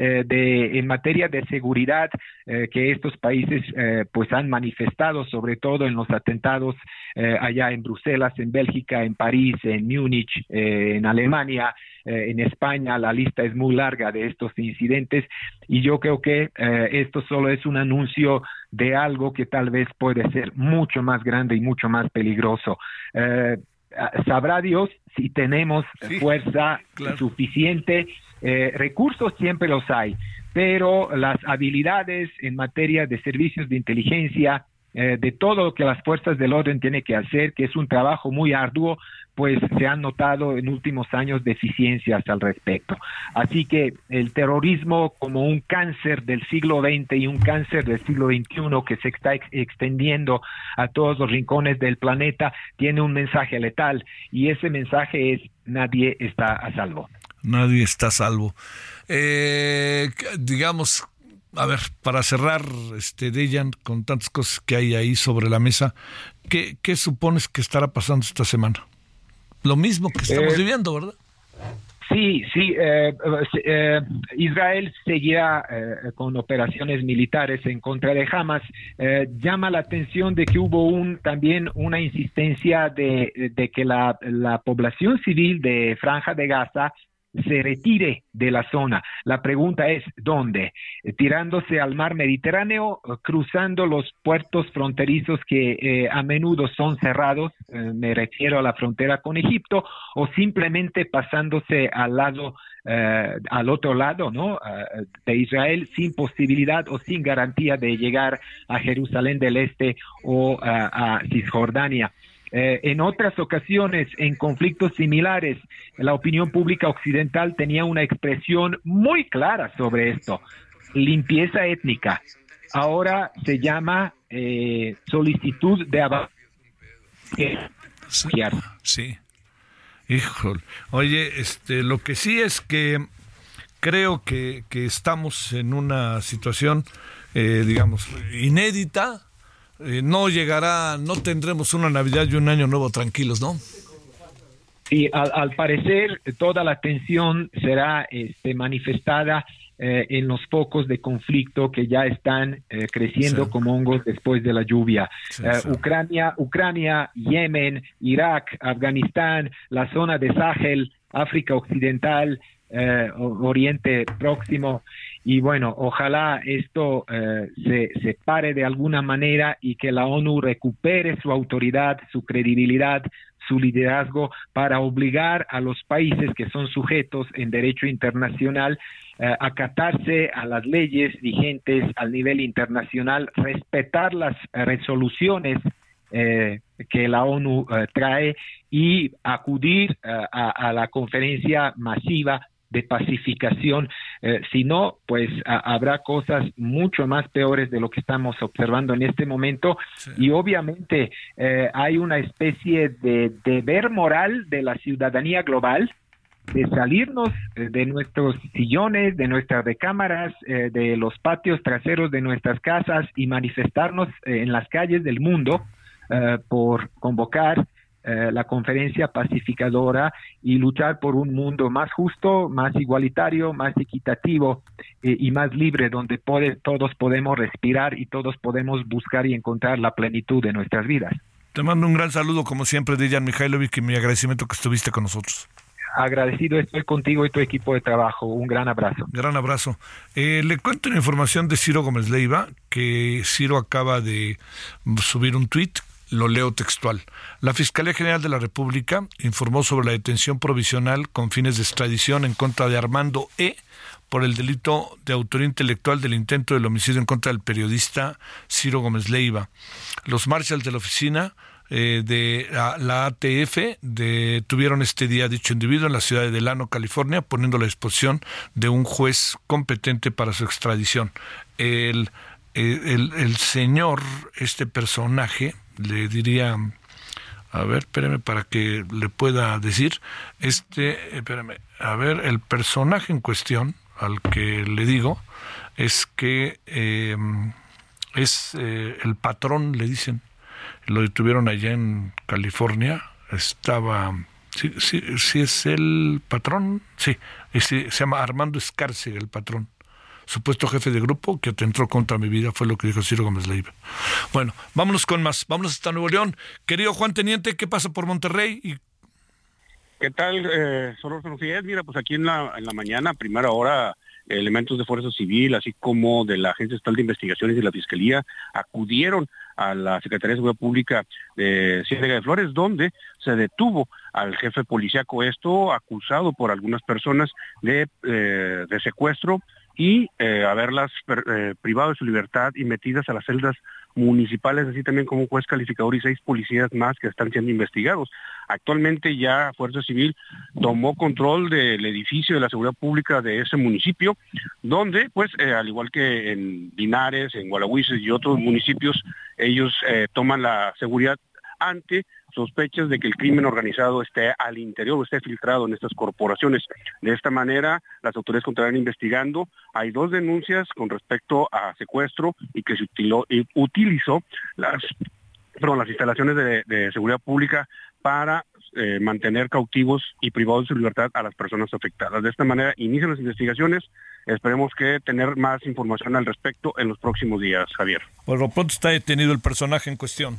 eh, de, en materia de seguridad eh, que estos países eh, pues han manifestado, sobre todo en los atentados allá en Bruselas, en Bélgica, en París, en Múnich, en Alemania, en España. La lista es muy larga de estos incidentes y yo creo que esto solo es un anuncio de algo que tal vez puede ser mucho más grande y mucho más peligroso. Sabrá Dios si tenemos fuerza suficiente. Eh, recursos siempre los hay, pero las habilidades en materia de servicios de inteligencia, eh, de todo lo que las fuerzas del orden tienen que hacer, que es un trabajo muy arduo, pues se han notado en últimos años deficiencias al respecto. Así que el terrorismo como un cáncer del siglo XX y un cáncer del siglo XXI que se está extendiendo a todos los rincones del planeta tiene un mensaje letal y ese mensaje es nadie está a salvo. Nadie está a salvo. Eh, digamos, a ver, para cerrar, este, Dejan, con tantas cosas que hay ahí sobre la mesa, ¿qué, qué supones que estará pasando esta semana? Lo mismo que estamos Eh, viviendo, ¿verdad? Sí, sí, eh, eh, Israel seguirá con operaciones militares en contra de Hamas. Eh, llama la atención de que hubo un, también una insistencia de, de que la, la población civil de Franja de Gaza se retire de la zona. La pregunta es, ¿dónde? Eh, Tirándose al mar Mediterráneo, eh, cruzando los puertos fronterizos que eh, a menudo son cerrados, me refiero a la frontera con Egipto, o simplemente pasándose al lado, eh, al otro lado, ¿no? Eh, de Israel sin posibilidad o sin garantía de llegar a Jerusalén del Este o a Cisjordania. Eh, en otras ocasiones, en conflictos similares, la opinión pública occidental tenía una expresión muy clara sobre esto, limpieza étnica. Ahora se llama eh, solicitud de ava- Sí. Híjole. Oye, este, lo que sí es que creo que, que estamos en una situación, eh, digamos, inédita. Eh, no llegará, no tendremos una Navidad y un Año Nuevo tranquilos, ¿no? Sí, al, al parecer toda la tensión será este, manifestada eh, en los focos de conflicto que ya están eh, creciendo Sí. como hongos después de la lluvia. Sí, Eh, sí. Ucrania, Ucrania, Yemen, Irak, Afganistán, la zona de Sahel, África Occidental, Oriente Próximo. Y bueno, ojalá esto eh, se, pare de alguna manera y que la ONU recupere su autoridad, su credibilidad, su liderazgo para obligar a los países que son sujetos en derecho internacional eh, a acatarse a las leyes vigentes al nivel internacional, respetar las resoluciones eh, que la ONU eh, trae y acudir a la conferencia masiva de pacificación. Eh, si no, pues a- habrá cosas mucho más peores de lo que estamos observando en este momento. Y obviamente eh, hay una especie de deber moral de la ciudadanía global de salirnos eh, de nuestros sillones, de nuestras recámaras, eh, de los patios traseros de nuestras casas y manifestarnos eh, en las calles del mundo por convocar eh, la conferencia pacificadora y luchar por un mundo más justo, más igualitario, más equitativo eh, y más libre, donde todos podemos respirar y todos podemos buscar y encontrar la plenitud de nuestras vidas. Te mando un gran saludo, como siempre, Dejan Mihailovic, y mi agradecimiento que estuviste con nosotros. Agradecido estoy contigo y tu equipo de trabajo. Un gran abrazo. Gran abrazo. Eh, le cuento una información de Ciro Gómez Leiva, que Ciro acaba de subir un tuit, lo leo textual. La Fiscalía General de la República informó sobre la detención provisional con fines de extradición en contra de Armando E. por el delito de autoría intelectual del intento del homicidio en contra del periodista Ciro Gómez Leiva. Los marshals de la oficina eh, de la, ATF detuvieron este día dicho individuo en la ciudad de Delano, California, poniendo a la disposición de un juez competente para su extradición. El, el- el señor, este personaje, le diría, a ver, espérame para que le pueda decir, este, espérame, a ver, el personaje en cuestión, al que le digo, es que eh, es eh, el patrón, le dicen, lo detuvieron allá en California, estaba, sí, sí, sí es el patrón, sí, sí, se llama Armando Escárcega, el patrón, supuesto jefe de grupo que atentó contra mi vida, fue lo que dijo Ciro Gómez Leiva. Bueno, vámonos con más, vámonos hasta Nuevo León. Querido Juan Teniente, ¿qué pasa por Monterrey? ¿Qué tal, eh, Solórzano? Mira, pues aquí en la, en la mañana, primera hora, elementos de Fuerza Civil, así como de la Agencia Estatal de Investigaciones y la Fiscalía, acudieron a la Secretaría de Seguridad Pública de Ciénaga de Flores, donde se detuvo al jefe policíaco, esto acusado por algunas personas de, eh, de secuestro y eh, haberlas eh, privado de su libertad y metidas a las celdas municipales, así también como un juez calificador y seis policías más que están siendo investigados. Actualmente ya Fuerza Civil tomó control del edificio de la seguridad pública de ese municipio, donde, pues, eh, al igual que en Linares, en Gualahuises y otros municipios, ellos eh, toman la seguridad ante sospechas de que el crimen organizado esté al interior o esté filtrado en estas corporaciones. De esta manera, las autoridades continuarán investigando. Hay dos denuncias con respecto a secuestro y que se utilizó las, las instalaciones de, seguridad pública para eh, mantener cautivos y privados de su libertad a las personas afectadas. De esta manera inician las investigaciones. Esperemos que tener más información al respecto en los próximos días, Javier. Por lo pronto está detenido el personaje en cuestión.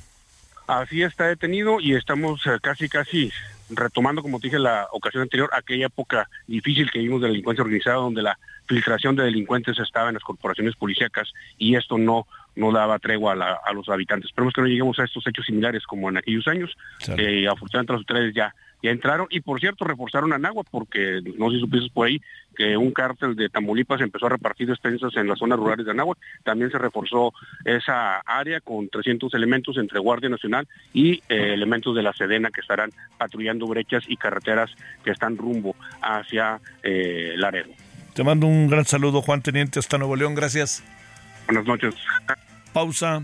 Así está detenido y estamos eh, casi, casi retomando, como te dije la ocasión anterior, aquella época difícil que vimos de la delincuencia organizada, donde la filtración de delincuentes estaba en las corporaciones policíacas y esto no no daba tregua a, los habitantes. Esperemos que no lleguemos a estos hechos similares como en aquellos años. afortunadamente las autoridades ya ya entraron y por cierto reforzaron a Nagua porque no sé si supiste por ahí que un cártel de Tamaulipas empezó a repartir despensas en las zonas rurales de Anáhuac. También se reforzó esa área con 300 elementos entre Guardia Nacional y eh, elementos de la Sedena que estarán patrullando brechas y carreteras que están rumbo hacia eh, Laredo. Te mando un gran saludo, Juan Teniente, hasta Nuevo León. Gracias. Buenas noches. Pausa.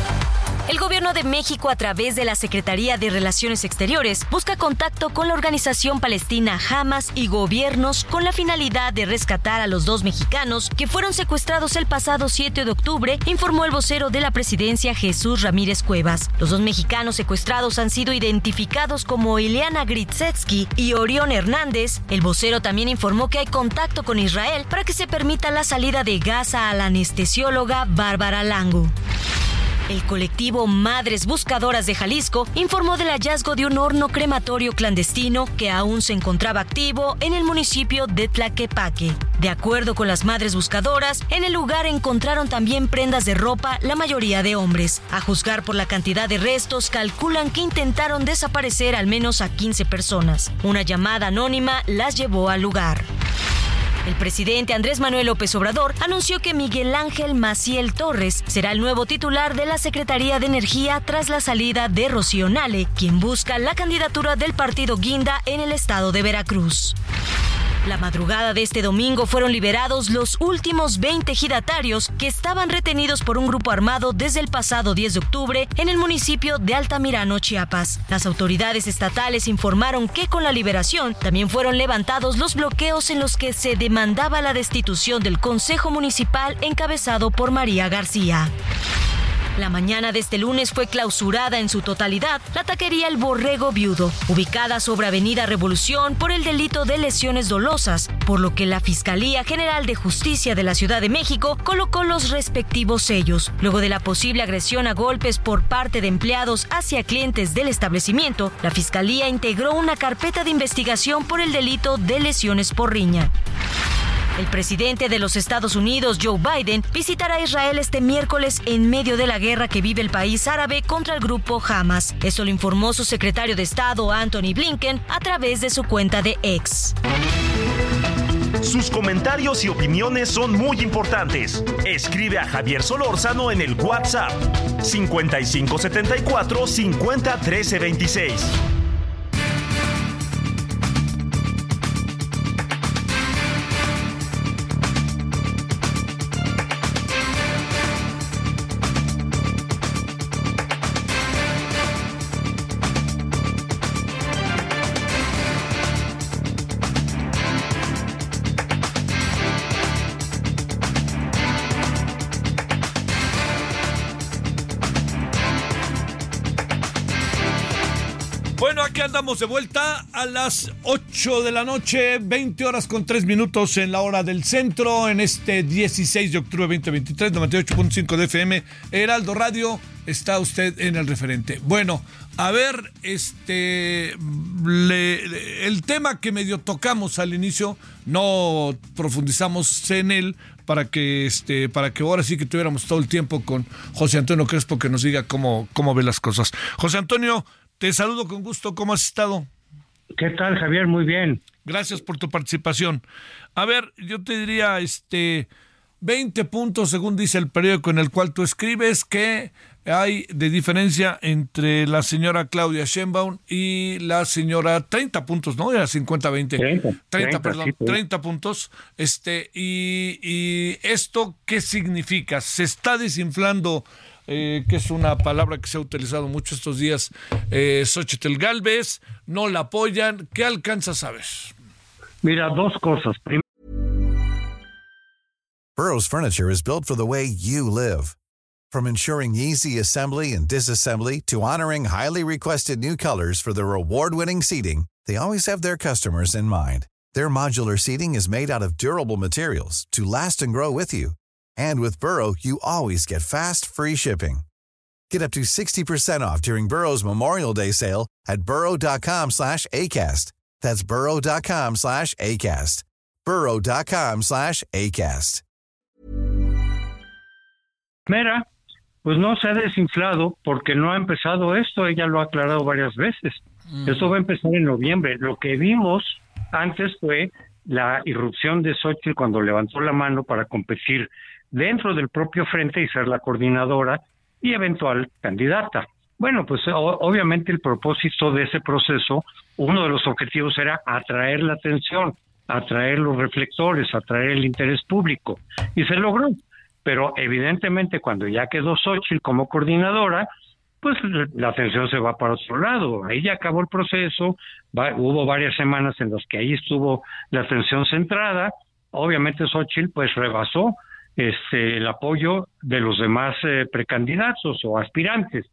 El gobierno de México, a través de la Secretaría de Relaciones Exteriores, busca contacto con la organización palestina Hamas y gobiernos con la finalidad de rescatar a los dos mexicanos que fueron secuestrados el pasado 7 de octubre, informó el vocero de la presidencia Jesús Ramírez Cuevas. Los dos mexicanos secuestrados han sido identificados como Ileana Gritsetsky y Orión Hernández. El vocero también informó que hay contacto con Israel para que se permita la salida de Gaza a la anestesióloga Bárbara Lango. El colectivo Madres Buscadoras de Jalisco informó del hallazgo de un horno crematorio clandestino que aún se encontraba activo en el municipio de Tlaquepaque. De acuerdo con las Madres Buscadoras, en el lugar encontraron también prendas de ropa, la mayoría de hombres. A juzgar por la cantidad de restos, calculan que intentaron desaparecer al menos a 15 personas. Una llamada anónima las llevó al lugar. El presidente Andrés Manuel López Obrador anunció que Miguel Ángel Maciel Torres será el nuevo titular de la Secretaría de Energía tras la salida de Rocío Nale, quien busca la candidatura del partido Guinda en el estado de Veracruz. La madrugada de este domingo fueron liberados los últimos 20 giratarios que estaban retenidos por un grupo armado desde el pasado 10 de octubre en el municipio de Altamirano, Chiapas. Las autoridades estatales informaron que con la liberación también fueron levantados los bloqueos en los que se demandaba la destitución del Consejo Municipal encabezado por María García. La mañana de este lunes fue clausurada en su totalidad la taquería El Borrego Viudo, ubicada sobre Avenida Revolución por el delito de lesiones dolosas, por lo que la Fiscalía General de Justicia de la Ciudad de México colocó los respectivos sellos. Luego de la posible agresión a golpes por parte de empleados hacia clientes del establecimiento, la Fiscalía integró una carpeta de investigación por el delito de lesiones por riña. El presidente de los Estados Unidos, Joe Biden, visitará Israel este miércoles en medio de la guerra que vive el país árabe contra el grupo Hamas. Eso lo informó su secretario de Estado, Anthony Blinken, a través de su cuenta de X. Sus comentarios y opiniones son muy importantes. Escribe a Javier Solórzano en el WhatsApp 5574 501326. aquí andamos de vuelta a las 8 de la noche, 20 horas con 3 minutos en la hora del centro, en este 16 de octubre 2023, 98.5 de FM, Heraldo Radio, está usted en el referente. Bueno, a ver, este, el tema que medio tocamos al inicio, no profundizamos en él para que, este, para que ahora sí que tuviéramos todo el tiempo con José Antonio Crespo que nos diga cómo, cómo ve las cosas. José Antonio, te saludo con gusto. ¿Cómo has estado? ¿Qué tal, Javier? Muy bien. Gracias por tu participación. A ver, yo te diría, este, 20 puntos, según dice el periódico en el cual tú escribes, que hay de diferencia entre la señora Claudia Sheinbaum y la señora 30 puntos, ¿no? Era 50 20. 30, perdón, 30 puntos. Este y, y esto qué significa? Se está desinflando eh, que es una palabra que se ha utilizado mucho estos días, eh, Xochitl Galvez, no la apoyan. ¿Qué alcanza, sabes? Mira, dos cosas. Burroughs Furniture is built for the way you live. From ensuring easy assembly and disassembly to honoring highly requested new colors for their award-winning seating, they always have their customers in mind. Their modular seating is made out of durable materials to last and grow with you. And with Burrow, you always get fast, free shipping. Get up to 60% off during Burrow's Memorial Day sale at burrow.com slash ACAST. That's burrow.com slash ACAST. burrow.com slash ACAST. Mira, pues no se ha desinflado porque no ha empezado esto, ella lo ha aclarado varias veces. Mm. Esto va a empezar en noviembre. Lo que vimos antes fue la irrupción de Xochitl cuando levantó la mano para competir dentro del propio frente y ser la coordinadora y eventual candidata. Bueno, pues obviamente el propósito de ese proceso, uno de los objetivos era atraer la atención, atraer los reflectores, atraer el interés público, y se logró. Pero evidentemente cuando ya quedó Xochitl como coordinadora, pues la atención se va para otro lado. Ahí ya acabó el proceso, hubo varias semanas en las que ahí estuvo la atención centrada. Obviamente Xochitl pues rebasó este, el apoyo de los demás eh, precandidatos o aspirantes.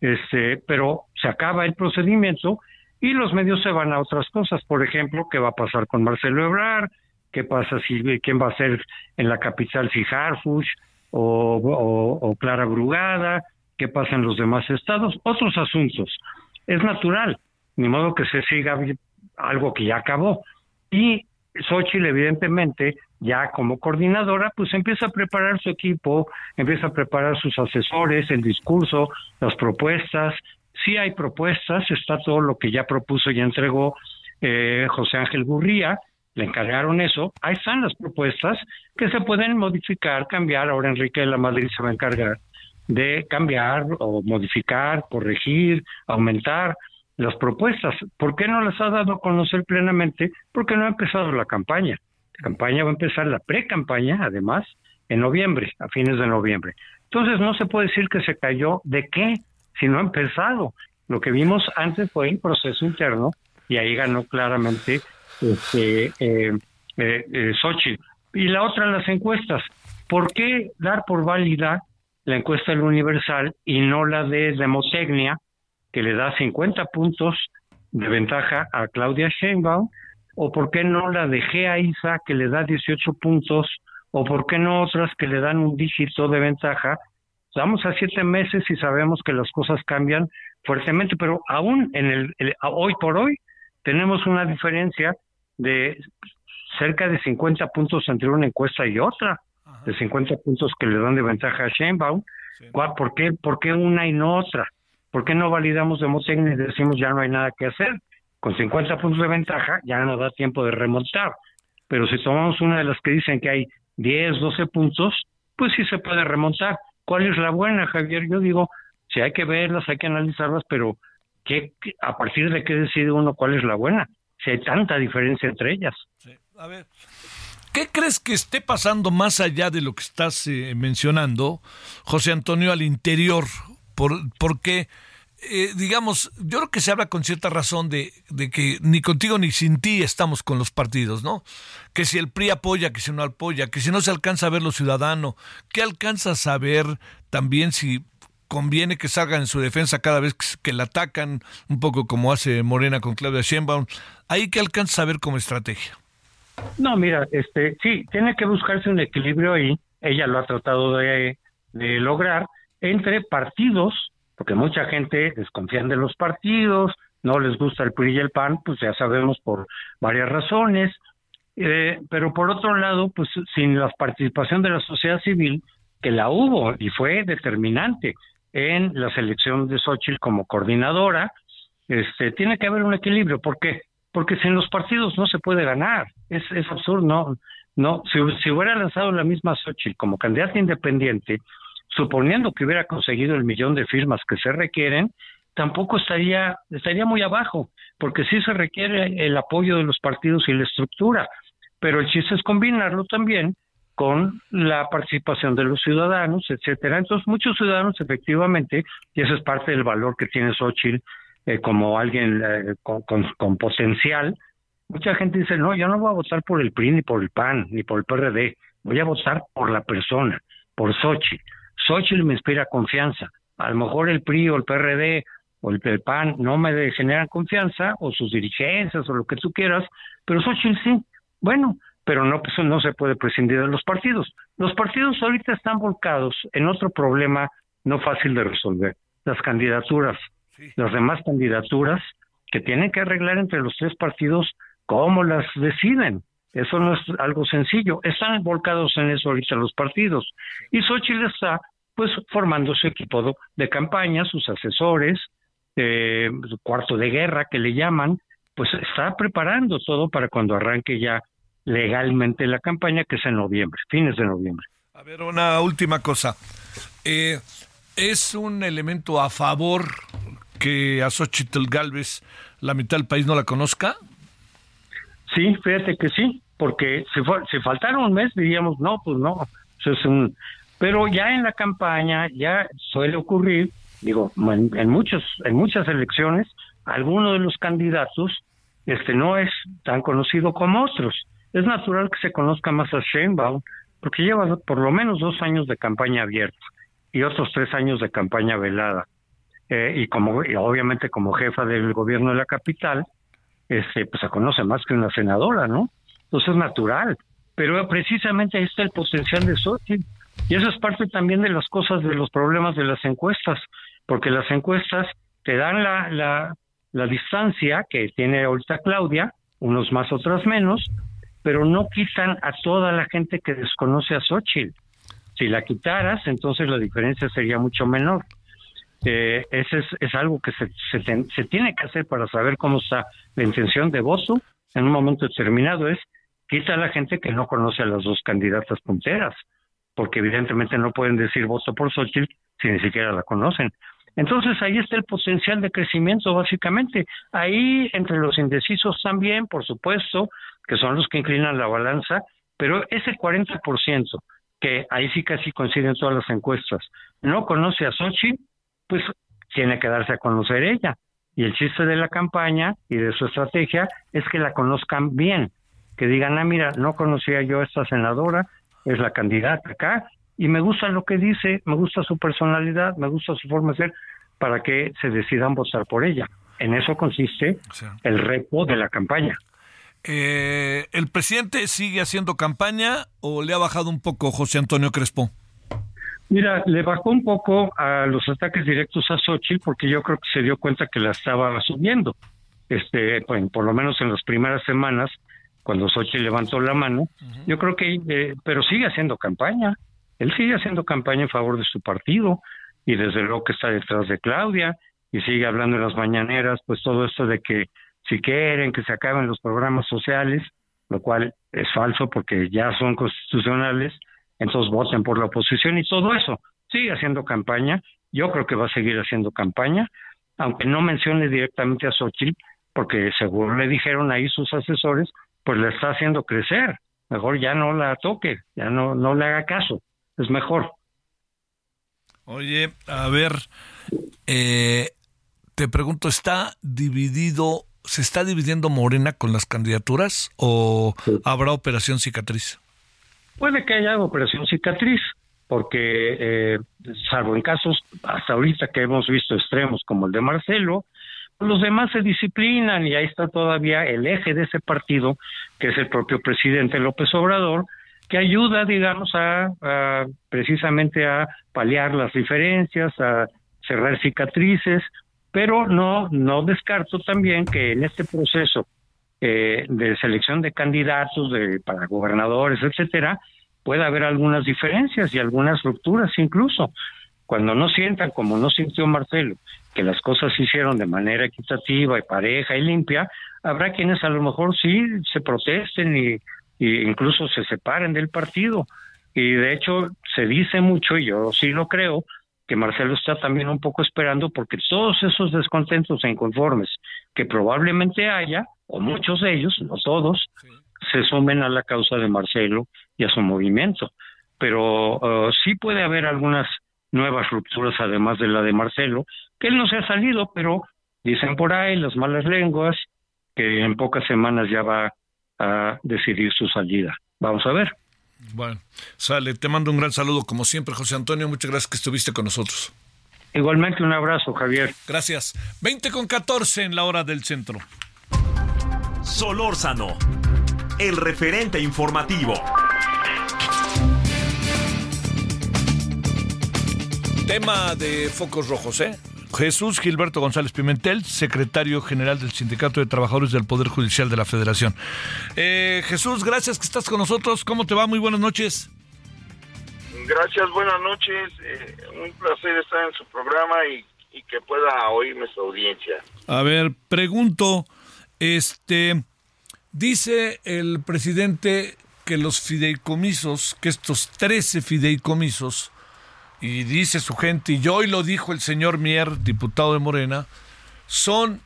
Este, pero se acaba el procedimiento y los medios se van a otras cosas. Por ejemplo, ¿qué va a pasar con Marcelo Ebrard? ¿Qué pasa si quién va a ser en la capital si Harfuch o, o Clara Brugada? ¿Qué pasa en los demás estados? Otros asuntos. Es natural, ni modo que se siga algo que ya acabó. Y Xochitl, evidentemente, ya como coordinadora, pues empieza a preparar su equipo, empieza a preparar sus asesores, el discurso, las propuestas. Si hay propuestas, está todo lo que ya propuso y entregó eh, José Ángel Gurría, le encargaron eso. Ahí están las propuestas que se pueden modificar, cambiar. Ahora Enrique de la Madrid se va a encargar de cambiar o modificar, corregir, aumentar las propuestas. ¿Por qué no las ha dado a conocer plenamente? Porque no ha empezado la campaña. La campaña va a empezar la pre-campaña, además, en noviembre, a fines de noviembre. Entonces no se puede decir que se cayó de qué, si no ha empezado. Lo que vimos antes fue el proceso interno y ahí ganó claramente este, eh, eh, eh Y la otra, las encuestas. ¿Por qué dar por válida la encuesta del Universal y no la de Demotecnia, que le da 50 puntos de ventaja a Claudia Sheinbaum, o por qué no la de Isa que le da 18 puntos, o por qué no otras que le dan un dígito de ventaja. Estamos a siete meses y sabemos que las cosas cambian fuertemente, pero aún en el, hoy por hoy tenemos una diferencia de cerca de 50 puntos entre una encuesta y otra, de 50 puntos que le dan de ventaja a Sheinbaum. ¿Por, qué, ¿Por qué una y no otra? ¿Por qué no validamos Demosegni y decimos ya no hay nada que hacer? Con 50 puntos de ventaja ya no da tiempo de remontar. Pero si tomamos una de las que dicen que hay 10, 12 puntos, pues sí se puede remontar. ¿Cuál es la buena, Javier? Yo digo, si hay que verlas, hay que analizarlas, pero ¿qué, a partir de qué decide uno cuál es la buena? Si hay tanta diferencia entre ellas. A ver, ¿Qué crees que esté pasando más allá de lo que estás eh, mencionando, José Antonio, al interior por, porque, eh, digamos, yo creo que se habla con cierta razón de, de, que ni contigo ni sin ti estamos con los partidos, ¿no? Que si el PRI apoya, que si no apoya, que si no se alcanza a ver lo ciudadano, ¿qué alcanza a saber también si conviene que salga en su defensa cada vez que la atacan, un poco como hace Morena con Claudia Sheinbaum. Ahí que alcanza a ver como estrategia. No, mira, este, sí, tiene que buscarse un equilibrio ahí. Ella lo ha tratado de, de lograr entre partidos, porque mucha gente desconfía de los partidos, no les gusta el PRI y el PAN, pues ya sabemos por varias razones. Eh, pero por otro lado, pues sin la participación de la sociedad civil, que la hubo y fue determinante en la selección de Xochitl como coordinadora, este, tiene que haber un equilibrio. ¿Por qué? Porque sin los partidos no se puede ganar. Es, es absurdo. No, no. Si, si hubiera lanzado la misma Xochitl como candidata independiente, suponiendo que hubiera conseguido el millón de firmas que se requieren, tampoco estaría, estaría muy abajo, porque sí se requiere el apoyo de los partidos y la estructura, pero el chiste es combinarlo también con la participación de los ciudadanos, etcétera. Entonces, muchos ciudadanos, efectivamente, y ese es parte del valor que tiene Xochitl eh, como alguien eh, con, con, potencial, mucha gente dice, no, yo no voy a votar por el PRI, ni por el PAN, ni por el PRD, voy a votar por la persona, por Xochitl. Xochitl me inspira confianza. A lo mejor el PRI o el PRD o el, PAN no me generan confianza, o sus dirigencias, o lo que tú quieras, pero Xochitl sí. Bueno, pero no, pues, no se puede prescindir de los partidos. Los partidos ahorita están volcados en otro problema no fácil de resolver, las candidaturas. Las demás candidaturas que tienen que arreglar entre los tres partidos cómo las deciden. Eso no es algo sencillo. Están volcados en eso ahorita los partidos. Y Xochitl está pues formando su equipo de campaña, sus asesores, eh, cuarto de guerra que le llaman, pues está preparando todo para cuando arranque ya legalmente la campaña, que es en noviembre, fines de noviembre. A ver, una última cosa. Eh, ¿Es un elemento a favor que a Xochitl Galvez la mitad del país no la conozca? Sí, fíjate que sí, porque si, si faltara un mes diríamos, no, pues no, es un... Pero ya en la campaña ya suele ocurrir, digo, en, muchos, en muchas elecciones, alguno de los candidatos este no es tan conocido como otros. Es natural que se conozca más a Sheinbaum, porque lleva por lo menos dos años de campaña abierta y otros tres años de campaña velada. Eh, y como obviamente como jefa del gobierno de la capital, este, pues se conoce más que una senadora, ¿no? Entonces es natural. Pero precisamente ahí está el potencial de Xochitl. Y eso es parte también de las cosas, de los problemas de las encuestas, porque las encuestas te dan la, la, la distancia que tiene ahorita Claudia, unos más, otras menos, pero no quitan a toda la gente que desconoce a Xochitl. Si la quitaras, entonces la diferencia sería mucho menor. Eh, ese es, es, algo que se, se, se, tiene que hacer para saber cómo está la intención de voto en un momento determinado es quita a la gente que no conoce a las dos candidatas punteras, porque evidentemente no pueden decir voto por Xochitl si ni siquiera la conocen. Entonces ahí está el potencial de crecimiento básicamente. Ahí entre los indecisos también, por supuesto, que son los que inclinan la balanza, pero ese 40% que ahí sí casi coinciden todas las encuestas, no conoce a Xochitl, pues tiene que darse a conocer ella. Y el chiste de la campaña y de su estrategia es que la conozcan bien, que digan, ah, mira, no conocía yo a esta senadora, es la candidata acá, y me gusta lo que dice, me gusta su personalidad, me gusta su forma de ser, para que se decidan votar por ella. En eso consiste el repo de la campaña. Eh, ¿El presidente sigue haciendo campaña o le ha bajado un poco José Antonio Crespo? Mira, le bajó un poco a los ataques directos a Xochitl porque yo creo que se dio cuenta que la estaba asumiendo. Este, por lo menos en las primeras semanas, cuando Xochitl levantó la mano, yo creo que, eh, pero sigue haciendo campaña. Él sigue haciendo campaña en favor de su partido y desde luego que está detrás de Claudia y sigue hablando en las mañaneras, pues todo esto de que si quieren que se acaben los programas sociales, lo cual es falso porque ya son constitucionales, entonces voten por la oposición y todo eso. Sigue haciendo campaña, yo creo que va a seguir haciendo campaña, aunque no mencione directamente a Xochitl, porque seguro le dijeron ahí sus asesores, pues le está haciendo crecer. Mejor ya no la toque, ya no, no le haga caso, es mejor. Oye, a ver, eh, te pregunto, ¿está dividido ¿se está dividiendo Morena con las candidaturas o habrá operación cicatriz? Puede que haya operación cicatriz, porque eh, salvo en casos hasta ahorita que hemos visto extremos como el de Marcelo, los demás se disciplinan y ahí está todavía el eje de ese partido, que es el propio presidente López Obrador, que ayuda, digamos, a, precisamente a paliar las diferencias, a cerrar cicatrices, pero no, no descarto también que en este proceso eh, de selección de candidatos de, para gobernadores, etcétera, pueda haber algunas diferencias y algunas rupturas incluso. Cuando no sientan, como no sintió Marcelo, que las cosas se hicieron de manera equitativa y pareja y limpia, habrá quienes a lo mejor sí se protesten y, y incluso se separen del partido. Y de hecho se dice mucho, y yo sí lo creo, que Marcelo está también un poco esperando porque todos esos descontentos e inconformes que probablemente haya, o muchos de ellos, no todos, se sumen a la causa de Marcelo y a su movimiento. Pero uh, sí puede haber algunas nuevas rupturas además de la de Marcelo, que él no se ha salido, pero dicen por ahí las malas lenguas que en pocas semanas ya va a decidir su salida. Vamos a ver. Bueno, sale, te mando un gran saludo como siempre, José Antonio, muchas gracias que estuviste con nosotros. Igualmente un abrazo, Javier. Gracias. 20 con 14 en la hora del centro. Solórzano, el referente informativo. Tema de focos rojos, ¿eh? Jesús Gilberto González Pimentel, secretario general del Sindicato de Trabajadores del Poder Judicial de la Federación. Eh, Jesús, gracias que estás con nosotros. ¿Cómo te va? Muy buenas noches. Gracias, buenas noches. Eh, un placer estar en su programa y, y, que pueda oírme su audiencia. A ver, pregunto, este, dice el presidente que los fideicomisos, que estos 13 fideicomisos, y dice su gente, y hoy lo dijo el señor Mier, diputado de Morena, son,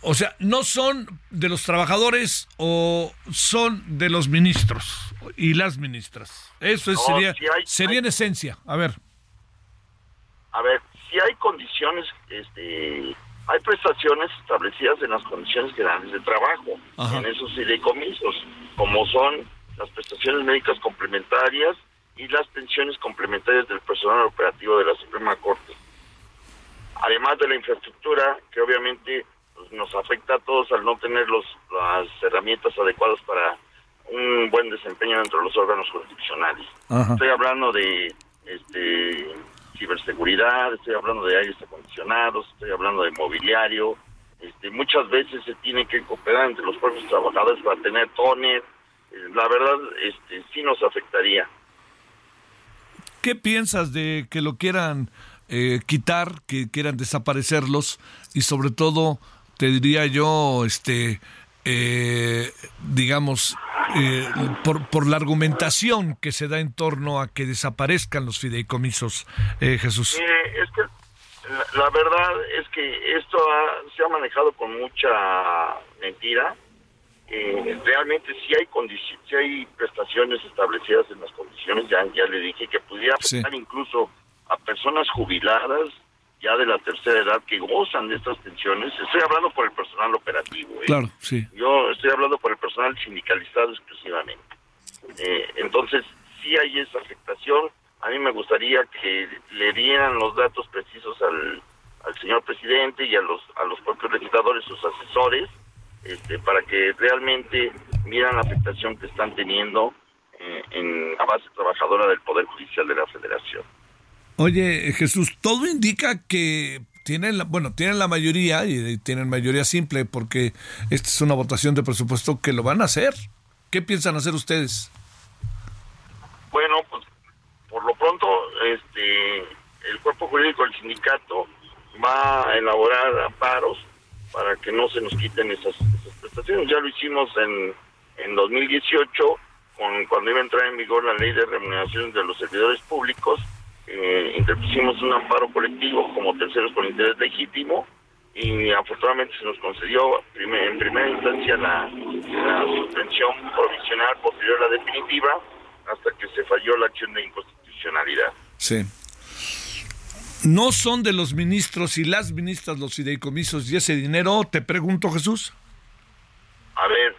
o sea, no son de los trabajadores o son de los ministros y las ministras. Eso sería, sería en esencia. A ver. A ver, si hay condiciones, este, hay prestaciones establecidas en las condiciones generales de trabajo, en esos fideicomisos, como son las prestaciones médicas complementarias, y las pensiones complementarias del personal operativo de la Suprema Corte. Además de la infraestructura, que obviamente pues, nos afecta a todos al no tener los, las herramientas adecuadas para un buen desempeño dentro de los órganos jurisdiccionales. Estoy hablando de este, ciberseguridad, estoy hablando de aires acondicionados, estoy hablando de mobiliario. Este, muchas veces se tiene que cooperar entre los propios trabajadores para tener toner. Eh, la verdad, este, sí nos afectaría. ¿Qué piensas de que lo quieran eh, quitar, que quieran desaparecerlos y sobre todo, te diría yo, este, eh, digamos, eh, por, por la argumentación que se da en torno a que desaparezcan los fideicomisos, Jesús? es que la, verdad es que esto se ha manejado con mucha mentira eh, realmente si hay si hay prestaciones establecidas en las condiciones, ya, ya le dije que pudiera afectar incluso a personas jubiladas ya de la tercera edad que gozan de estas pensiones. Estoy hablando por el personal operativo. ¿eh? Claro, sí. Yo estoy hablando por el personal sindicalizado exclusivamente. Eh, entonces, si hay esa afectación. A mí me gustaría que le dieran los datos precisos al, al señor presidente y a los, a los propios legisladores, sus asesores, este, para que realmente miran la afectación que están teniendo eh, en la base trabajadora del Poder Judicial de la Federación. Oye, Jesús, todo indica que tienen la, bueno, tienen la mayoría y tienen mayoría simple porque esta es una votación de presupuesto que lo van a hacer. ¿Qué piensan hacer ustedes? Bueno, pues por lo pronto este el cuerpo jurídico del sindicato va a elaborar amparos para que no se nos quiten esas, prestaciones. Ya lo hicimos en, en 2018, con, cuando iba a entrar en vigor la ley de remuneraciones de los servidores públicos, eh, interpusimos un amparo colectivo como terceros con interés legítimo y afortunadamente se nos concedió en primera instancia la, la suspensión provisional posterior a la definitiva hasta que se falló la acción de inconstitucionalidad. Sí. ¿No son de los ministros y las ministras los fideicomisos y ese dinero? Te pregunto, Jesús. A ver,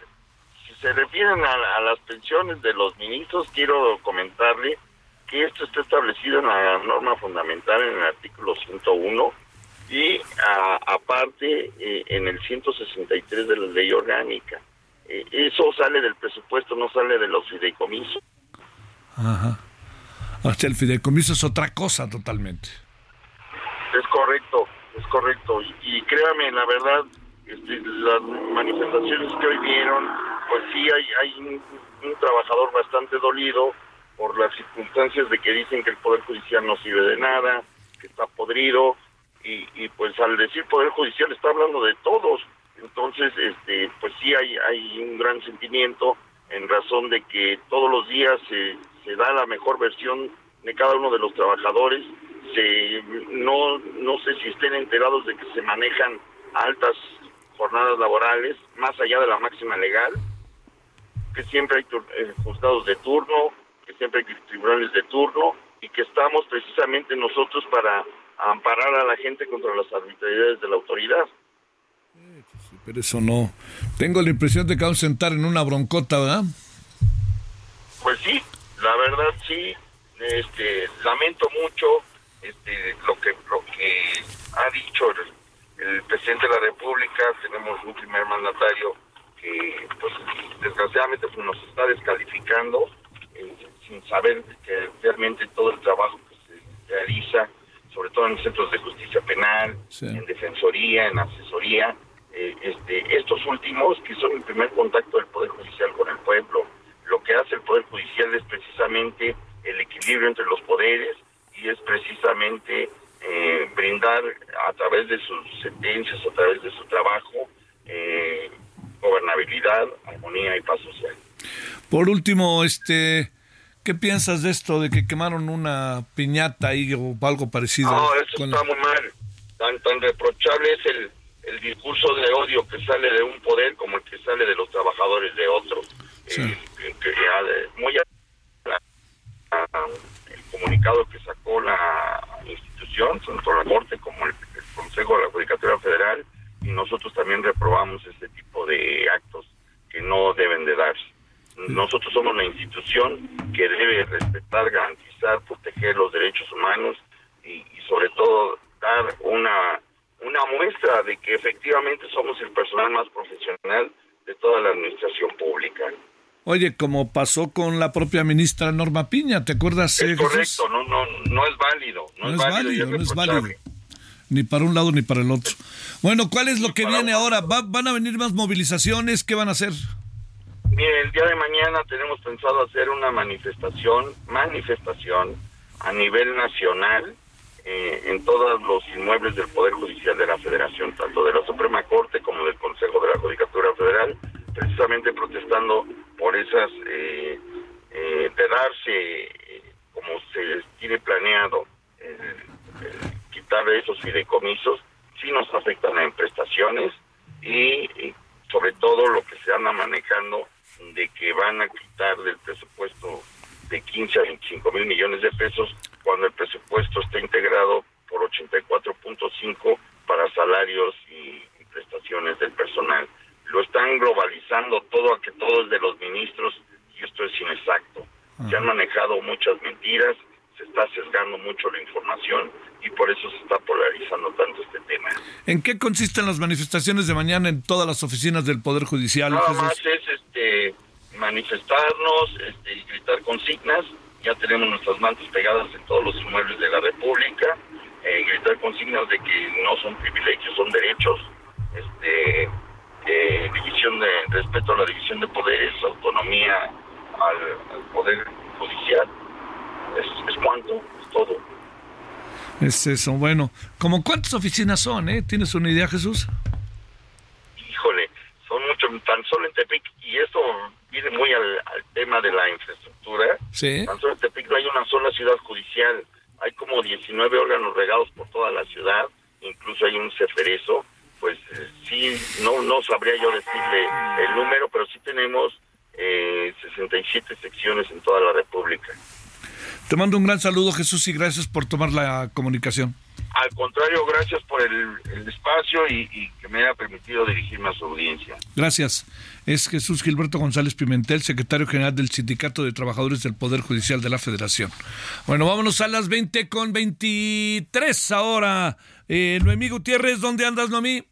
si se refieren a, las pensiones de los ministros, quiero comentarle que esto está establecido en la norma fundamental en el artículo 101 y aparte eh, en el 163 de la ley orgánica. Eh, eso sale del presupuesto, no sale de los fideicomisos. Ajá. Hasta el fideicomiso es otra cosa totalmente. Es correcto, es correcto. Y, créame, la verdad, este, las manifestaciones que hoy vieron, pues sí hay, hay un, trabajador bastante dolido por las circunstancias de que dicen que el Poder Judicial no sirve de nada, que está podrido, y, y pues al decir Poder Judicial está hablando de todos. Entonces, este, pues sí hay, hay un gran sentimiento en razón de que todos los días se, se da la mejor versión de cada uno de los trabajadores. Se, no, no sé si estén enterados de que se manejan altas jornadas laborales, más allá de la máxima legal, que siempre hay eh, juzgados de turno, que siempre hay tribunales de turno y que estamos precisamente nosotros para amparar a la gente contra las arbitrariedades de la autoridad. Pero eso no. Tengo la impresión de que vamos a sentar en una broncota, ¿verdad? Pues sí, la verdad sí. Este, lamento mucho este, lo que lo que ha dicho el, presidente de la República. Tenemos un primer mandatario que, pues, desgraciadamente, pues, nos está descalificando eh, sin saber que realmente todo el trabajo que se realiza, sobre todo en centros de justicia penal, en defensoría, en asesoría, eh, este, estos últimos, que son el primer contacto del Poder Judicial con el pueblo, lo que hace el Poder Judicial es precisamente el equilibrio entre los poderes y es precisamente eh, brindar a través de sus sentencias, a través de su trabajo, eh, gobernabilidad, armonía y paz social. Por último, este, ¿qué piensas de esto de que quemaron una piñata ahí o algo parecido? No, eso está muy mal. Tan, tan reprochable es el, el discurso de odio que sale de un poder como el que sale de los trabajadores de otro. Eh, muy comunicado que sacó la institución, tanto la Corte como el, Consejo de la Judicatura Federal, y nosotros también reprobamos este tipo de actos que no deben de darse. Nosotros somos una institución que debe respetar, garantizar, proteger los derechos humanos y sobre todo dar una una muestra de que efectivamente somos el personal más profesional de toda la administración pública. Oye, como pasó con la propia ministra Norma Piña, ¿te acuerdas? Es correcto, no, no, no es válido. No, es válido, no es válido. Ni para un lado ni para el otro. Bueno, ¿cuál es lo que viene ahora? ¿Van a venir más movilizaciones? ¿Qué van a hacer? Mire, el día de mañana tenemos pensado hacer una manifestación, manifestación a nivel nacional eh, en todos los inmuebles del Poder Judicial de la Federación, tanto de la Suprema Corte como del Consejo de la Judicatura Federal, precisamente protestando por esas, eh, eh de darse, eh, como se tiene planeado, quitar esos fideicomisos, sí nos afectan en prestaciones y, y sobre todo lo que se anda manejando de que van a quitar del presupuesto de 15 a 25 mil millones de pesos cuando el presupuesto está integrado por 84.5 para salarios y, prestaciones del personal. Lo están globalizando todo a que todo es de los ministros y esto es inexacto. Se han manejado muchas mentiras, se está sesgando mucho la información y por eso se está polarizando tanto este tema. ¿En qué consisten las manifestaciones de mañana en todas las oficinas del Poder Judicial? Nada más es este manifestarnos este, y gritar consignas ya tenemos nuestras mantas pegadas en todos los inmuebles de la República, eh, gritar consignas de que no son privilegios, son derechos, este, eh, división de respeto a la división de poderes, autonomía al, poder judicial, es, cuanto, es todo. Es eso, bueno, ¿como cuántas oficinas son, eh? ¿Tienes una idea, Jesús? Híjole, son muchos, tan solo en Tepic, y esto viene muy al, tema de la infraestructura. Sí. Tan solo en Tepic no hay una sola ciudad judicial, hay como 19 órganos regados por toda la ciudad, incluso hay un ceferezo, pues eh, sí, no, no sabría yo decirle el número, pero sí tenemos eh, 67 secciones en toda la República. Te mando un gran saludo, Jesús, y gracias por tomar la comunicación. Al contrario, gracias por el, espacio y, y, que me haya permitido dirigirme a su audiencia. Gracias. Es Jesús Gilberto González Pimentel, secretario general del Sindicato de Trabajadores del Poder Judicial de la Federación. Bueno, vámonos a las 20 con 23 ahora. Eh, Noemí Gutiérrez, ¿dónde andas, Noemí?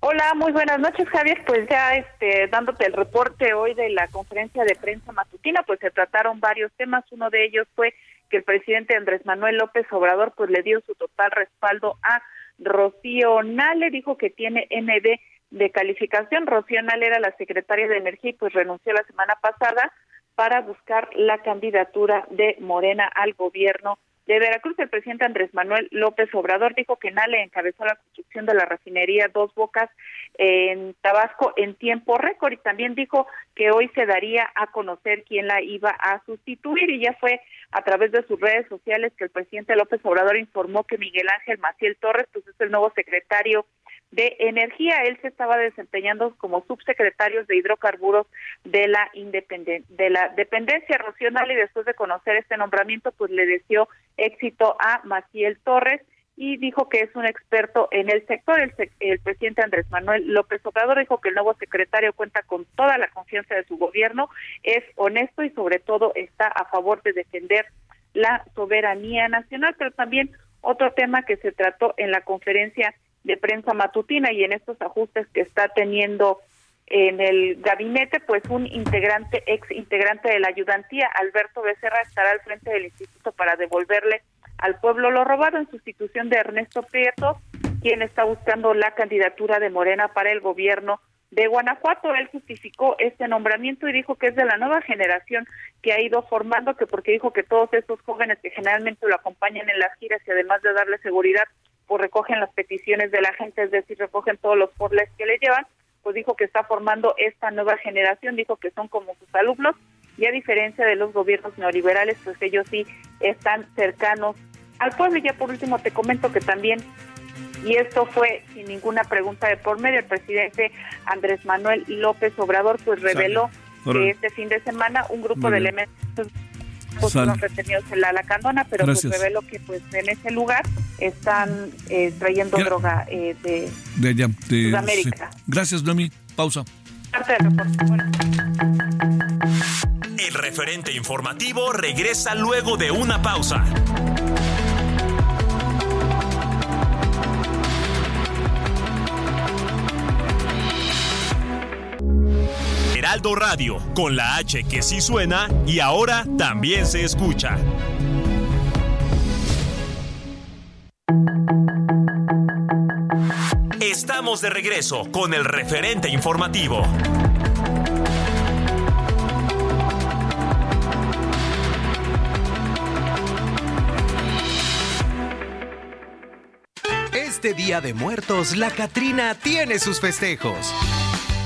Hola, muy buenas noches, Javier. Pues ya este, dándote el reporte hoy de la conferencia de prensa matutina, pues se trataron varios temas. Uno de ellos fue que el presidente Andrés Manuel López Obrador pues le dio su total respaldo a Rocío Nale, dijo que tiene NB de calificación. Rocío Nale era la secretaria de Energía y pues renunció la semana pasada para buscar la candidatura de Morena al gobierno de Veracruz, el presidente Andrés Manuel López Obrador dijo que Nale encabezó la construcción de la refinería Dos Bocas en Tabasco en tiempo récord y también dijo que hoy se daría a conocer quién la iba a sustituir. Y ya fue a través de sus redes sociales que el presidente López Obrador informó que Miguel Ángel Maciel Torres pues es el nuevo secretario de Energía. Él se estaba desempeñando como subsecretario de hidrocarburos de la de la dependencia nacional y después de conocer este nombramiento, pues le deseó éxito a Maciel Torres y dijo que es un experto en el sector. El, el, presidente Andrés Manuel López Obrador dijo que el nuevo secretario cuenta con toda la confianza de su gobierno, es honesto y sobre todo está a favor de defender la soberanía nacional, pero también otro tema que se trató en la conferencia de prensa matutina y en estos ajustes que está teniendo en el gabinete, pues un integrante, ex integrante de la ayudantía, Alberto Becerra, estará al frente del instituto para devolverle al pueblo lo robado en sustitución de Ernesto Prieto, quien está buscando la candidatura de Morena para el gobierno de Guanajuato. Él justificó este nombramiento y dijo que es de la nueva generación que ha ido formando, que porque dijo que todos estos jóvenes que generalmente lo acompañan en las giras y además de darle seguridad, pues recogen las peticiones de la gente, es decir, recogen todos los porles que le llevan, pues dijo que está formando esta nueva generación, dijo que son como sus alumnos y a diferencia de los gobiernos neoliberales, pues ellos sí están cercanos al pueblo. Y ya por último te comento que también, y esto fue sin ninguna pregunta de por medio, el presidente Andrés Manuel López Obrador pues reveló que este fin de semana un grupo de elementos fueron retenidos en la Lacandona, pero pues reveló que pues en ese lugar están eh, trayendo droga eh, de, de, allá, de Sudamérica. Gracias, Noemi. Pausa. El referente informativo regresa luego de una pausa. Heraldo Radio, con la H que sí suena y ahora también se escucha. Estamos de regreso con el referente informativo. Este Día de Muertos, la Catrina tiene sus festejos.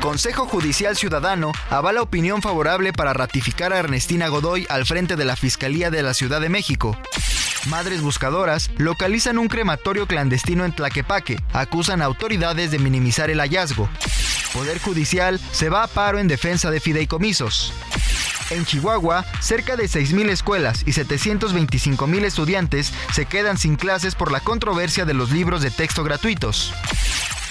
Consejo Judicial Ciudadano avala opinión favorable para ratificar a Ernestina Godoy al frente de la Fiscalía de la Ciudad de México. Madres buscadoras localizan un crematorio clandestino en Tlaquepaque, acusan a autoridades de minimizar el hallazgo. Poder Judicial se va a paro en defensa de fideicomisos. En Chihuahua, cerca de 6.000 escuelas y 725.000 estudiantes se quedan sin clases por la controversia de los libros de texto gratuitos.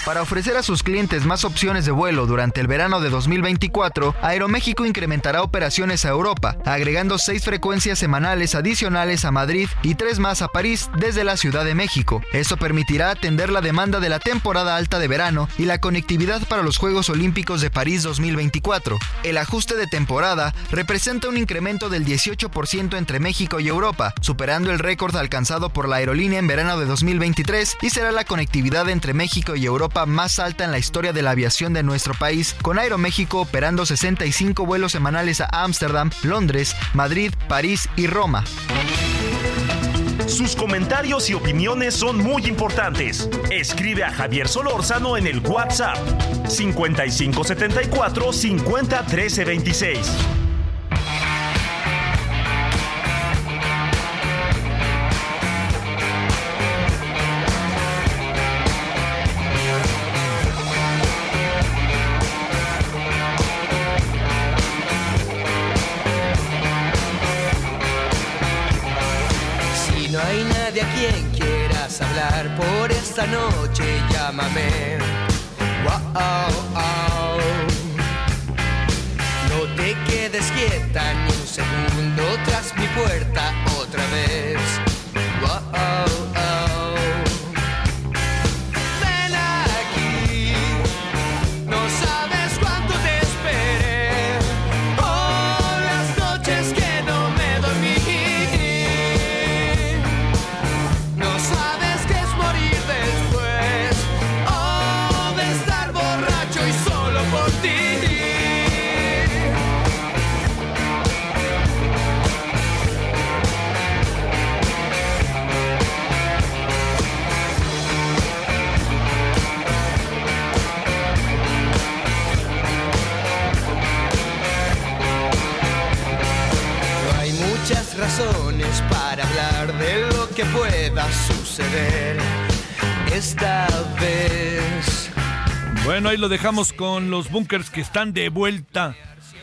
Para ofrecer a sus clientes más opciones de vuelo durante el verano de 2024, Aeroméxico incrementará operaciones a Europa, agregando seis frecuencias semanales adicionales a Madrid y tres más a París desde la Ciudad de México. Esto permitirá atender la demanda de la temporada alta de verano y la conectividad para los Juegos Olímpicos de París 2024. El ajuste de temporada representa un incremento del 18% entre México y Europa, superando el récord alcanzado por la aerolínea en verano de 2023 y será la conectividad entre México y Europa más alta en la historia de la aviación de nuestro país, con Aeroméxico operando 65 vuelos semanales a Ámsterdam, Londres, Madrid, París y Roma. Sus comentarios y opiniones son muy importantes. Escribe a Javier Solórzano en el WhatsApp 5574 50 13 26. A quien quieras hablar por esta noche, llámame. No te quedes quieta ni un segundo tras mi puerta otra vez. Razones para hablar de lo que pueda suceder esta vez. Bueno, ahí lo dejamos con los bunkers que están de vuelta.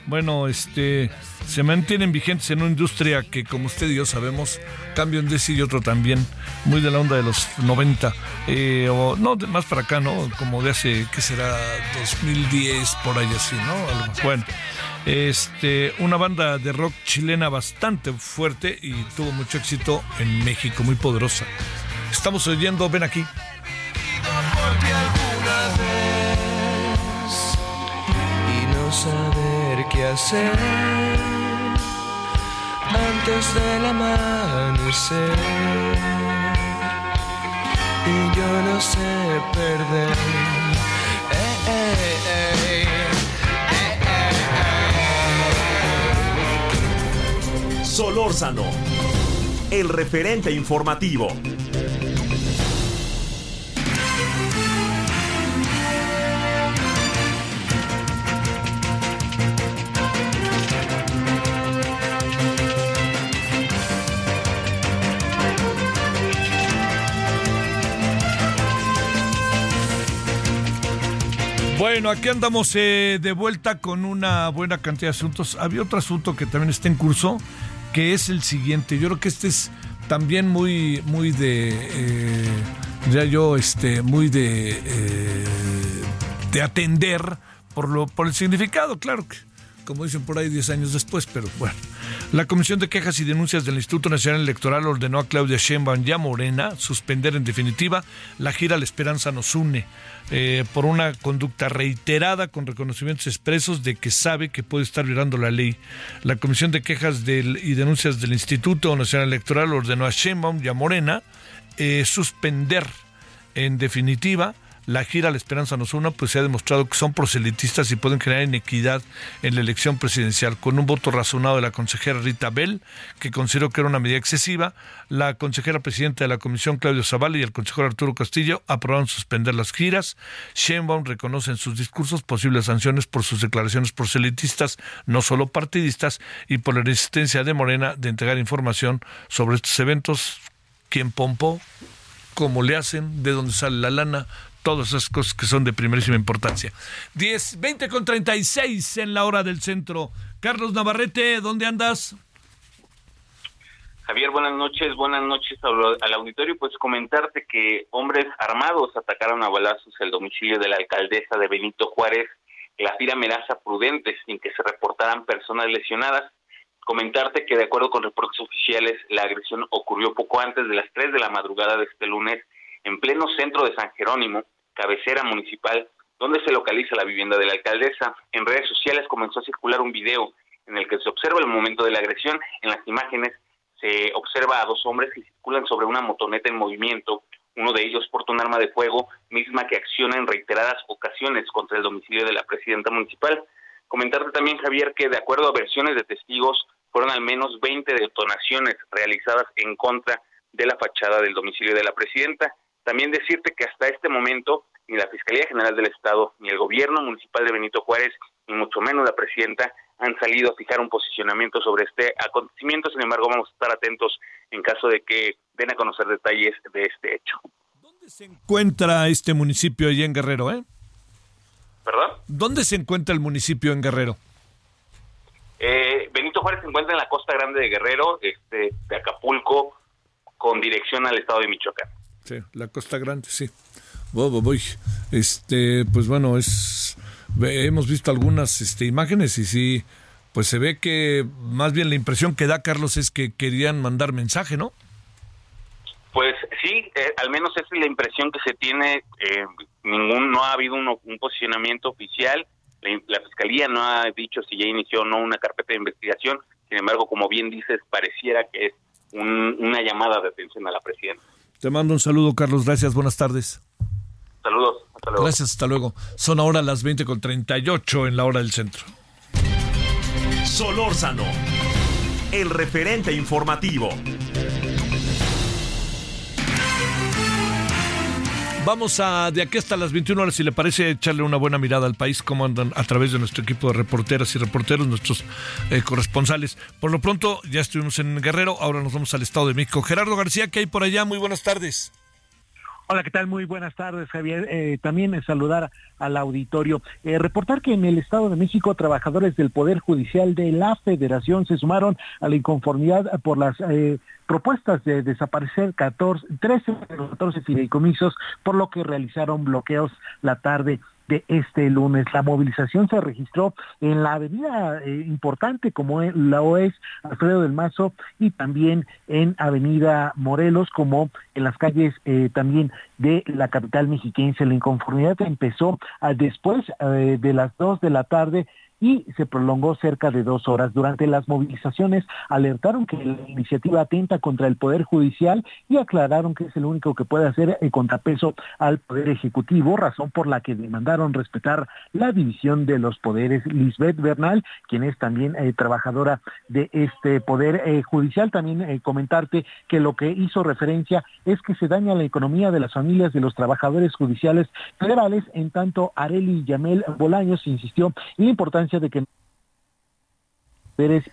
Bueno, este se mantienen vigentes en una industria que, como usted y yo sabemos, cambia un día y otro también, muy de la onda de los 90, eh, o no, de- más para acá, ¿no? Como de hace, ¿qué será? 2010, por ahí así, ¿no? Algo- Bueno, este, una banda de rock chilena bastante fuerte y tuvo mucho éxito en México, muy poderosa. Estamos oyendo, ven aquí. Qué hacer antes del amanecer y yo no sé perder. Eh, eh, eh. Solórzano, el referente informativo. Bueno, aquí andamos eh, de vuelta con una buena cantidad de asuntos. Había otro asunto que también está en curso, que es el siguiente. Yo creo que este es también muy, muy de, eh, ya yo, este, muy de, eh, de atender por lo, por el significado, claro que, como dicen por ahí 10 años después, pero bueno. La Comisión de Quejas y Denuncias del Instituto Nacional Electoral ordenó a Claudia Sheinbaum y a Morena suspender en definitiva la gira La Esperanza nos une eh, por una conducta reiterada con reconocimientos expresos de que sabe que puede estar violando la ley. La Comisión de Quejas y Denuncias del Instituto Nacional Electoral ordenó a Sheinbaum y a Morena eh, suspender en definitiva la gira La Esperanza nos una, pues se ha demostrado que son proselitistas y pueden crear inequidad en la elección presidencial. Con un voto razonado de la consejera Rita Bell, que consideró que era una medida excesiva, la consejera presidenta de la comisión Claudio Zavala y el consejero Arturo Castillo aprobaron suspender las giras. Sheinbaum reconoce en sus discursos posibles sanciones por sus declaraciones proselitistas, no solo partidistas, y por la resistencia de Morena de entregar información sobre estos eventos. ¿Quién pompó? cómo le hacen, de dónde sale la lana, todas esas cosas que son de primerísima importancia. 10, 20 con 36 en la hora del centro. Carlos Navarrete, ¿dónde andas? Javier, buenas noches, buenas noches al auditorio. Pues comentarte que hombres armados atacaron a balazos el domicilio de la alcaldesa de Benito Juárez, la Fira Meraza Prudente, sin que se reportaran personas lesionadas. Comentarte que de acuerdo con reportes oficiales, la agresión ocurrió poco antes de las 3 de la madrugada de este lunes en pleno centro de San Jerónimo, cabecera municipal, donde se localiza la vivienda de la alcaldesa. En redes sociales comenzó a circular un video en el que se observa el momento de la agresión. En las imágenes se observa a dos hombres que circulan sobre una motoneta en movimiento. Uno de ellos porta un arma de fuego, misma que acciona en reiteradas ocasiones contra el domicilio de la presidenta municipal. Comentarte también, Javier, que de acuerdo a versiones de testigos, fueron al menos 20 detonaciones realizadas en contra de la fachada del domicilio de la presidenta. También decirte que hasta este momento ni la Fiscalía General del Estado, ni el gobierno municipal de Benito Juárez, ni mucho menos la presidenta han salido a fijar un posicionamiento sobre este acontecimiento. Sin embargo, vamos a estar atentos en caso de que den a conocer detalles de este hecho. ¿Dónde se encuentra este municipio allí en Guerrero, eh? ¿Perdón? ¿Dónde se encuentra el municipio en Guerrero? Eh, Benito Juárez se encuentra en la costa grande de Guerrero, este, de Acapulco, con dirección al estado de Michoacán. La costa grande, sí. Voy, voy. Este, pues bueno, es hemos visto algunas este, imágenes y sí, pues se ve que más bien la impresión que da Carlos es que querían mandar mensaje, ¿no? Pues sí, eh, al menos esa es la impresión que se tiene. Eh, ningún, no ha habido un posicionamiento oficial. La, fiscalía no ha dicho si ya inició o no una carpeta de investigación. Sin embargo, como bien dices, pareciera que es una llamada de atención a la presidenta. Te mando un saludo, Carlos. Gracias. Buenas tardes. Saludos. Hasta luego. Gracias. Hasta luego. Son ahora las 20 con 38 en la hora del centro. Solórzano, el referente informativo. Vamos a de aquí hasta las 21 horas, si le parece, echarle una buena mirada al país, cómo andan a través de nuestro equipo de reporteras y reporteros, nuestros eh, corresponsales. Por lo pronto, ya estuvimos en Guerrero, ahora nos vamos al Estado de México. Gerardo García, ¿qué hay por allá? Muy buenas tardes. Hola, ¿qué tal? Muy buenas tardes, Javier. Eh, también saludar al auditorio. Eh, reportar que en el Estado de México, trabajadores del Poder Judicial de la Federación se sumaron a la inconformidad por las eh, propuestas de desaparecer 14, 13 de los 14 fideicomisos, por lo que realizaron bloqueos la tarde de este lunes. La movilización se registró en la avenida eh, importante como la OES Alfredo del Mazo y también en Avenida Morelos como en las calles eh, también de la capital mexiquense. La inconformidad empezó ah, después eh, de las dos de la tarde y se prolongó cerca de dos horas. Durante las movilizaciones alertaron que la iniciativa atenta contra el Poder Judicial y aclararon que es el único que puede hacer el contrapeso al Poder Ejecutivo, razón por la que demandaron respetar la división de los poderes. Lisbeth Bernal, quien es también eh, trabajadora de este Poder eh, Judicial, también eh, comentarte que lo que hizo referencia es que se daña la economía de las familias de los trabajadores judiciales federales, en tanto Areli Yamel Bolaños insistió en la importancia de que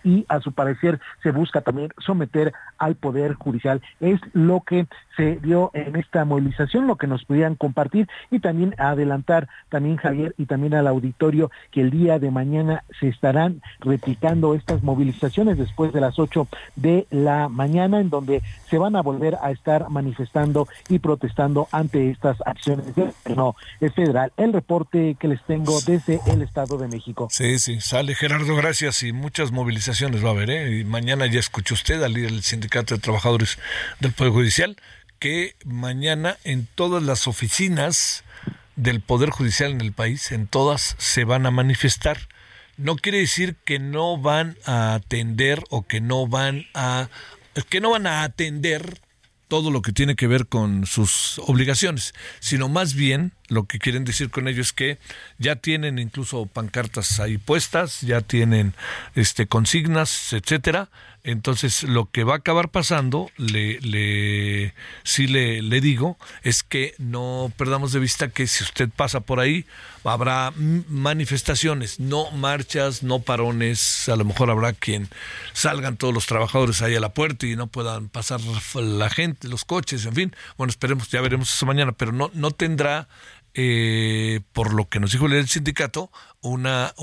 y a su parecer se busca también someter al Poder Judicial. Es lo que se dio en esta movilización, lo que nos podían compartir y también adelantar también Javier y también al auditorio que el día de mañana se estarán replicando estas movilizaciones después de las 8 de la mañana en donde se van a volver a estar manifestando y protestando ante estas acciones del gobierno federal. El reporte que les tengo desde el Estado de México. Sí, sí, sale Gerardo, gracias y muchas movilizaciones va a haber. ¿eh? Y mañana ya escuchó usted al líder del Sindicato de Trabajadores del Poder Judicial que mañana en todas las oficinas del Poder Judicial en el país, en todas, se van a manifestar. No quiere decir que no van a atender o que no van a que no van a atender todo lo que tiene que ver con sus obligaciones, sino más bien lo que quieren decir con ello es que ya tienen incluso pancartas ahí puestas, ya tienen este consignas, etcétera. Entonces, lo que va a acabar pasando, le, le sí le, le digo, es que no perdamos de vista que si usted pasa por ahí, habrá manifestaciones, no marchas, no parones, a lo mejor habrá quien salgan todos los trabajadores ahí a la puerta y no puedan pasar la gente, los coches, en fin. Bueno, esperemos, ya veremos eso mañana, pero no, no tendrá eh, por lo que nos dijo el sindicato, una,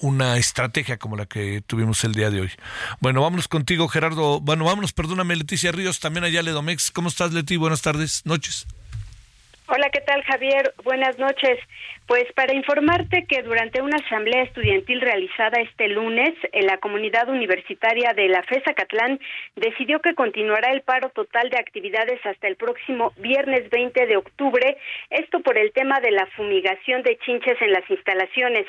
una estrategia como la que tuvimos el día de hoy. Bueno, vámonos contigo, Gerardo. Bueno, vámonos, perdóname, Leticia Ríos, también allá Ledomex. ¿Cómo estás, Leti? Buenas tardes, noches. Hola, ¿qué tal Javier? Buenas noches. Pues para informarte que durante una asamblea estudiantil realizada este lunes, en la comunidad universitaria de la FESA Catlán decidió que continuará el paro total de actividades hasta el próximo viernes 20 de octubre, esto por el tema de la fumigación de chinches en las instalaciones.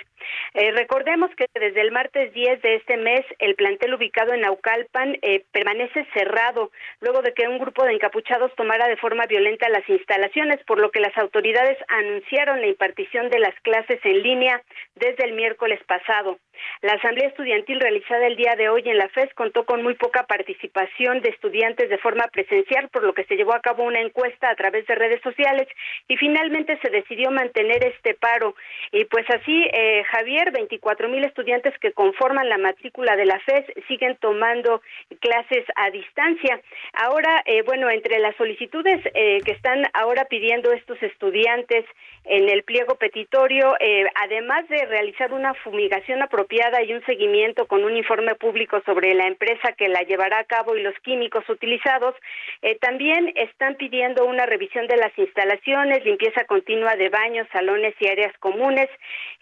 Eh, recordemos que desde el martes 10 de este mes el plantel ubicado en Naucalpan eh, permanece cerrado luego de que un grupo de encapuchados tomara de forma violenta las instalaciones, por lo que las autoridades anunciaron la impartición de las clases en línea desde el miércoles pasado. La asamblea estudiantil realizada el día de hoy en la FES contó con muy poca participación de estudiantes de forma presencial, por lo que se llevó a cabo una encuesta a través de redes sociales y finalmente se decidió mantener este paro. Y pues así, eh, Javier, 24 mil estudiantes que conforman la matrícula de la FES siguen tomando clases a distancia. Ahora, eh, bueno, entre las solicitudes eh, que están ahora pidiendo estos estudiantes en el pliego petitorio, eh, además de realizar una fumigación apropiada y un seguimiento con un informe público sobre la empresa que la llevará a cabo y los químicos utilizados, eh, también están pidiendo una revisión de las instalaciones, limpieza continua de baños, salones y áreas comunes.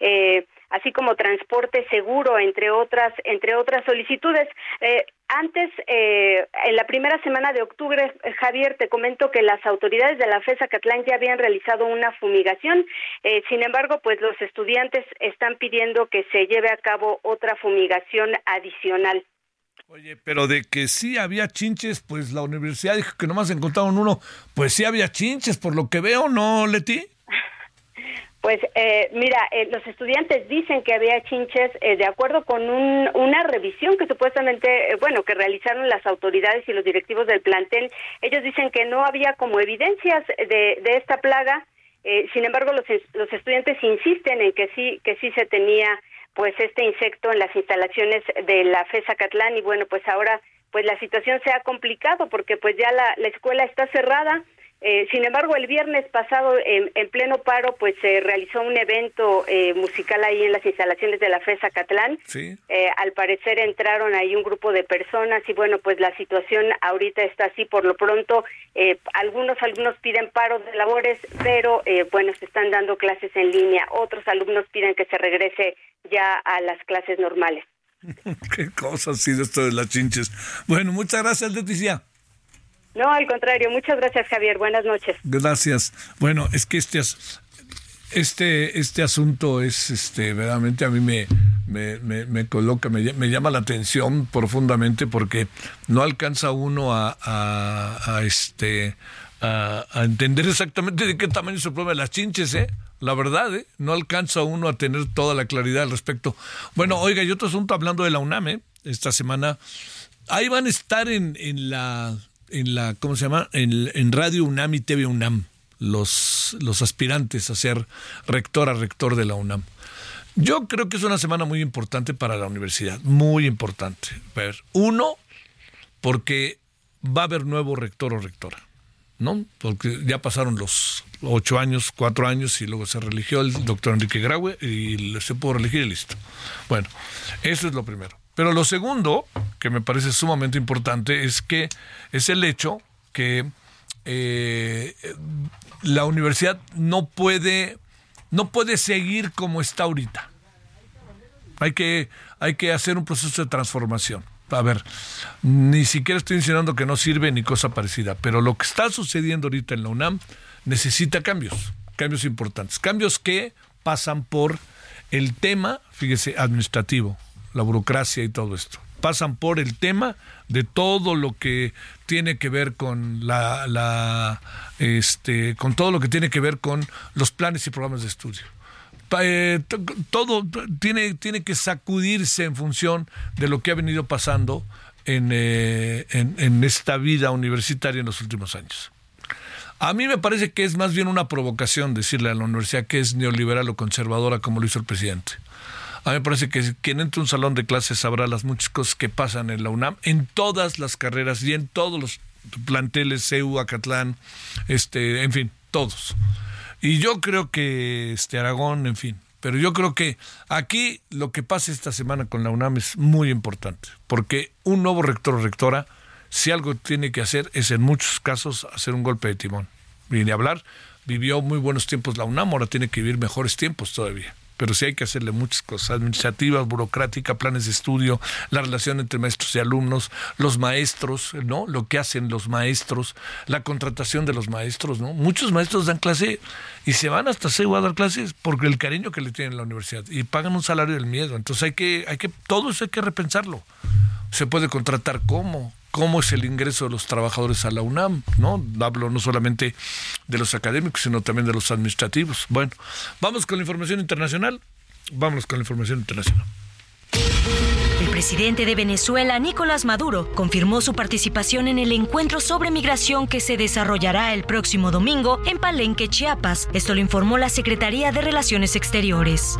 Eh, así como transporte seguro, entre otras, entre otras solicitudes. Eh, antes, eh, en la primera semana de octubre, Javier, te comento que las autoridades de la FESA Catlán ya habían realizado una fumigación. Eh, sin embargo, pues los estudiantes están pidiendo que se lleve a cabo otra fumigación adicional. Oye, pero de que sí había chinches, pues la universidad dijo que nomás encontraron uno. Pues sí había chinches, por lo que veo, ¿no, Leti? Pues eh, mira, eh, los estudiantes dicen que había chinches eh, de acuerdo con un, una revisión que supuestamente, eh, bueno, que realizaron las autoridades y los directivos del plantel. Ellos dicen que no había como evidencias de, de esta plaga. Eh, sin embargo, los, los estudiantes insisten en que sí, que sí se tenía pues este insecto en las instalaciones de la FESA Catlán y bueno, pues ahora pues la situación se ha complicado porque pues ya la, la escuela está cerrada eh, sin embargo, el viernes pasado, en, en, pleno paro, pues se realizó un evento eh, musical ahí en las instalaciones de la FESA Catlán. Sí. Eh, al parecer entraron ahí un grupo de personas y bueno, pues la situación ahorita está así. Por lo pronto, eh, algunos alumnos piden paro de labores, pero eh, bueno, se están dando clases en línea. Otros alumnos piden que se regrese ya a las clases normales. Qué cosa ha sido esto de las chinches. Bueno, muchas gracias, Leticia. No, al contrario. Muchas gracias, Javier. Buenas noches. Gracias. Bueno, es que este este este asunto es este verdaderamente a mí me me, me, coloca, me, me, llama la atención profundamente porque no alcanza uno a, a, este a, entender exactamente de qué tamaño es el las chinches, ¿eh? La verdad, ¿eh? no alcanza uno a tener toda la claridad al respecto. Bueno, oiga, y otro asunto hablando de la UNAM, ¿eh? esta semana, ahí van a estar en, en la en la, ¿cómo se llama? En, Radio UNAM y TV UNAM, los, los aspirantes a ser rector a rector de la UNAM. Yo creo que es una semana muy importante para la universidad, muy importante. Uno, porque va a haber nuevo rector o rectora, ¿no? Porque ya pasaron los ocho años, cuatro años y luego se religió el doctor Enrique Graue y se pudo reelegir y listo. Bueno, eso es lo primero. Pero lo segundo, que me parece sumamente importante, es que es el hecho que eh, la universidad no puede, no puede seguir como está ahorita. Hay que, hay que hacer un proceso de transformación. A ver, ni siquiera estoy insinuando que no sirve ni cosa parecida, pero lo que está sucediendo ahorita en la UNAM necesita cambios, cambios importantes, cambios que pasan por el tema, fíjese, administrativo, la burocracia y todo esto. Pasan por el tema de todo lo que tiene que ver con la, este, con todo lo que tiene que ver con los planes y programas de estudio. Eh, todo tiene, tiene que sacudirse en función de lo que ha venido pasando eh, en, en esta vida universitaria en los últimos años. A mí me parece que es más bien una provocación decirle a la universidad que es neoliberal o conservadora como lo hizo el presidente. A mí me parece que quien entre a un salón de clases sabrá las muchas cosas que pasan en la UNAM, en todas las carreras y en todos los planteles, CEU, Acatlán, este, en fin, todos. Y yo creo que este Aragón, en fin, pero yo creo que aquí lo que pasa esta semana con la UNAM es muy importante, porque un nuevo rector o rectora, si algo tiene que hacer es en muchos casos hacer un golpe de timón. Viene a hablar, vivió muy buenos tiempos la UNAM, ahora tiene que vivir mejores tiempos todavía pero sí hay que hacerle muchas cosas administrativas, burocráticas, planes de estudio, la relación entre maestros y alumnos, los maestros, ¿no? Lo que hacen los maestros, la contratación de los maestros, ¿no? Muchos maestros dan clase y se van hasta CEU a dar clases porque el cariño que le tienen a la universidad y pagan un salario del miedo. Entonces hay que, hay que, todo eso hay que repensarlo. Se puede contratar cómo, cómo es el ingreso de los trabajadores a la UNAM, ¿no? Hablo no solamente de los académicos, sino también de los administrativos. Bueno, vamos con la información internacional. Vamos con la información internacional. presidente de Venezuela, Nicolás Maduro, confirmó su participación en el encuentro sobre migración que se desarrollará el próximo domingo en Palenque, Chiapas. Esto lo informó la Secretaría de Relaciones Exteriores.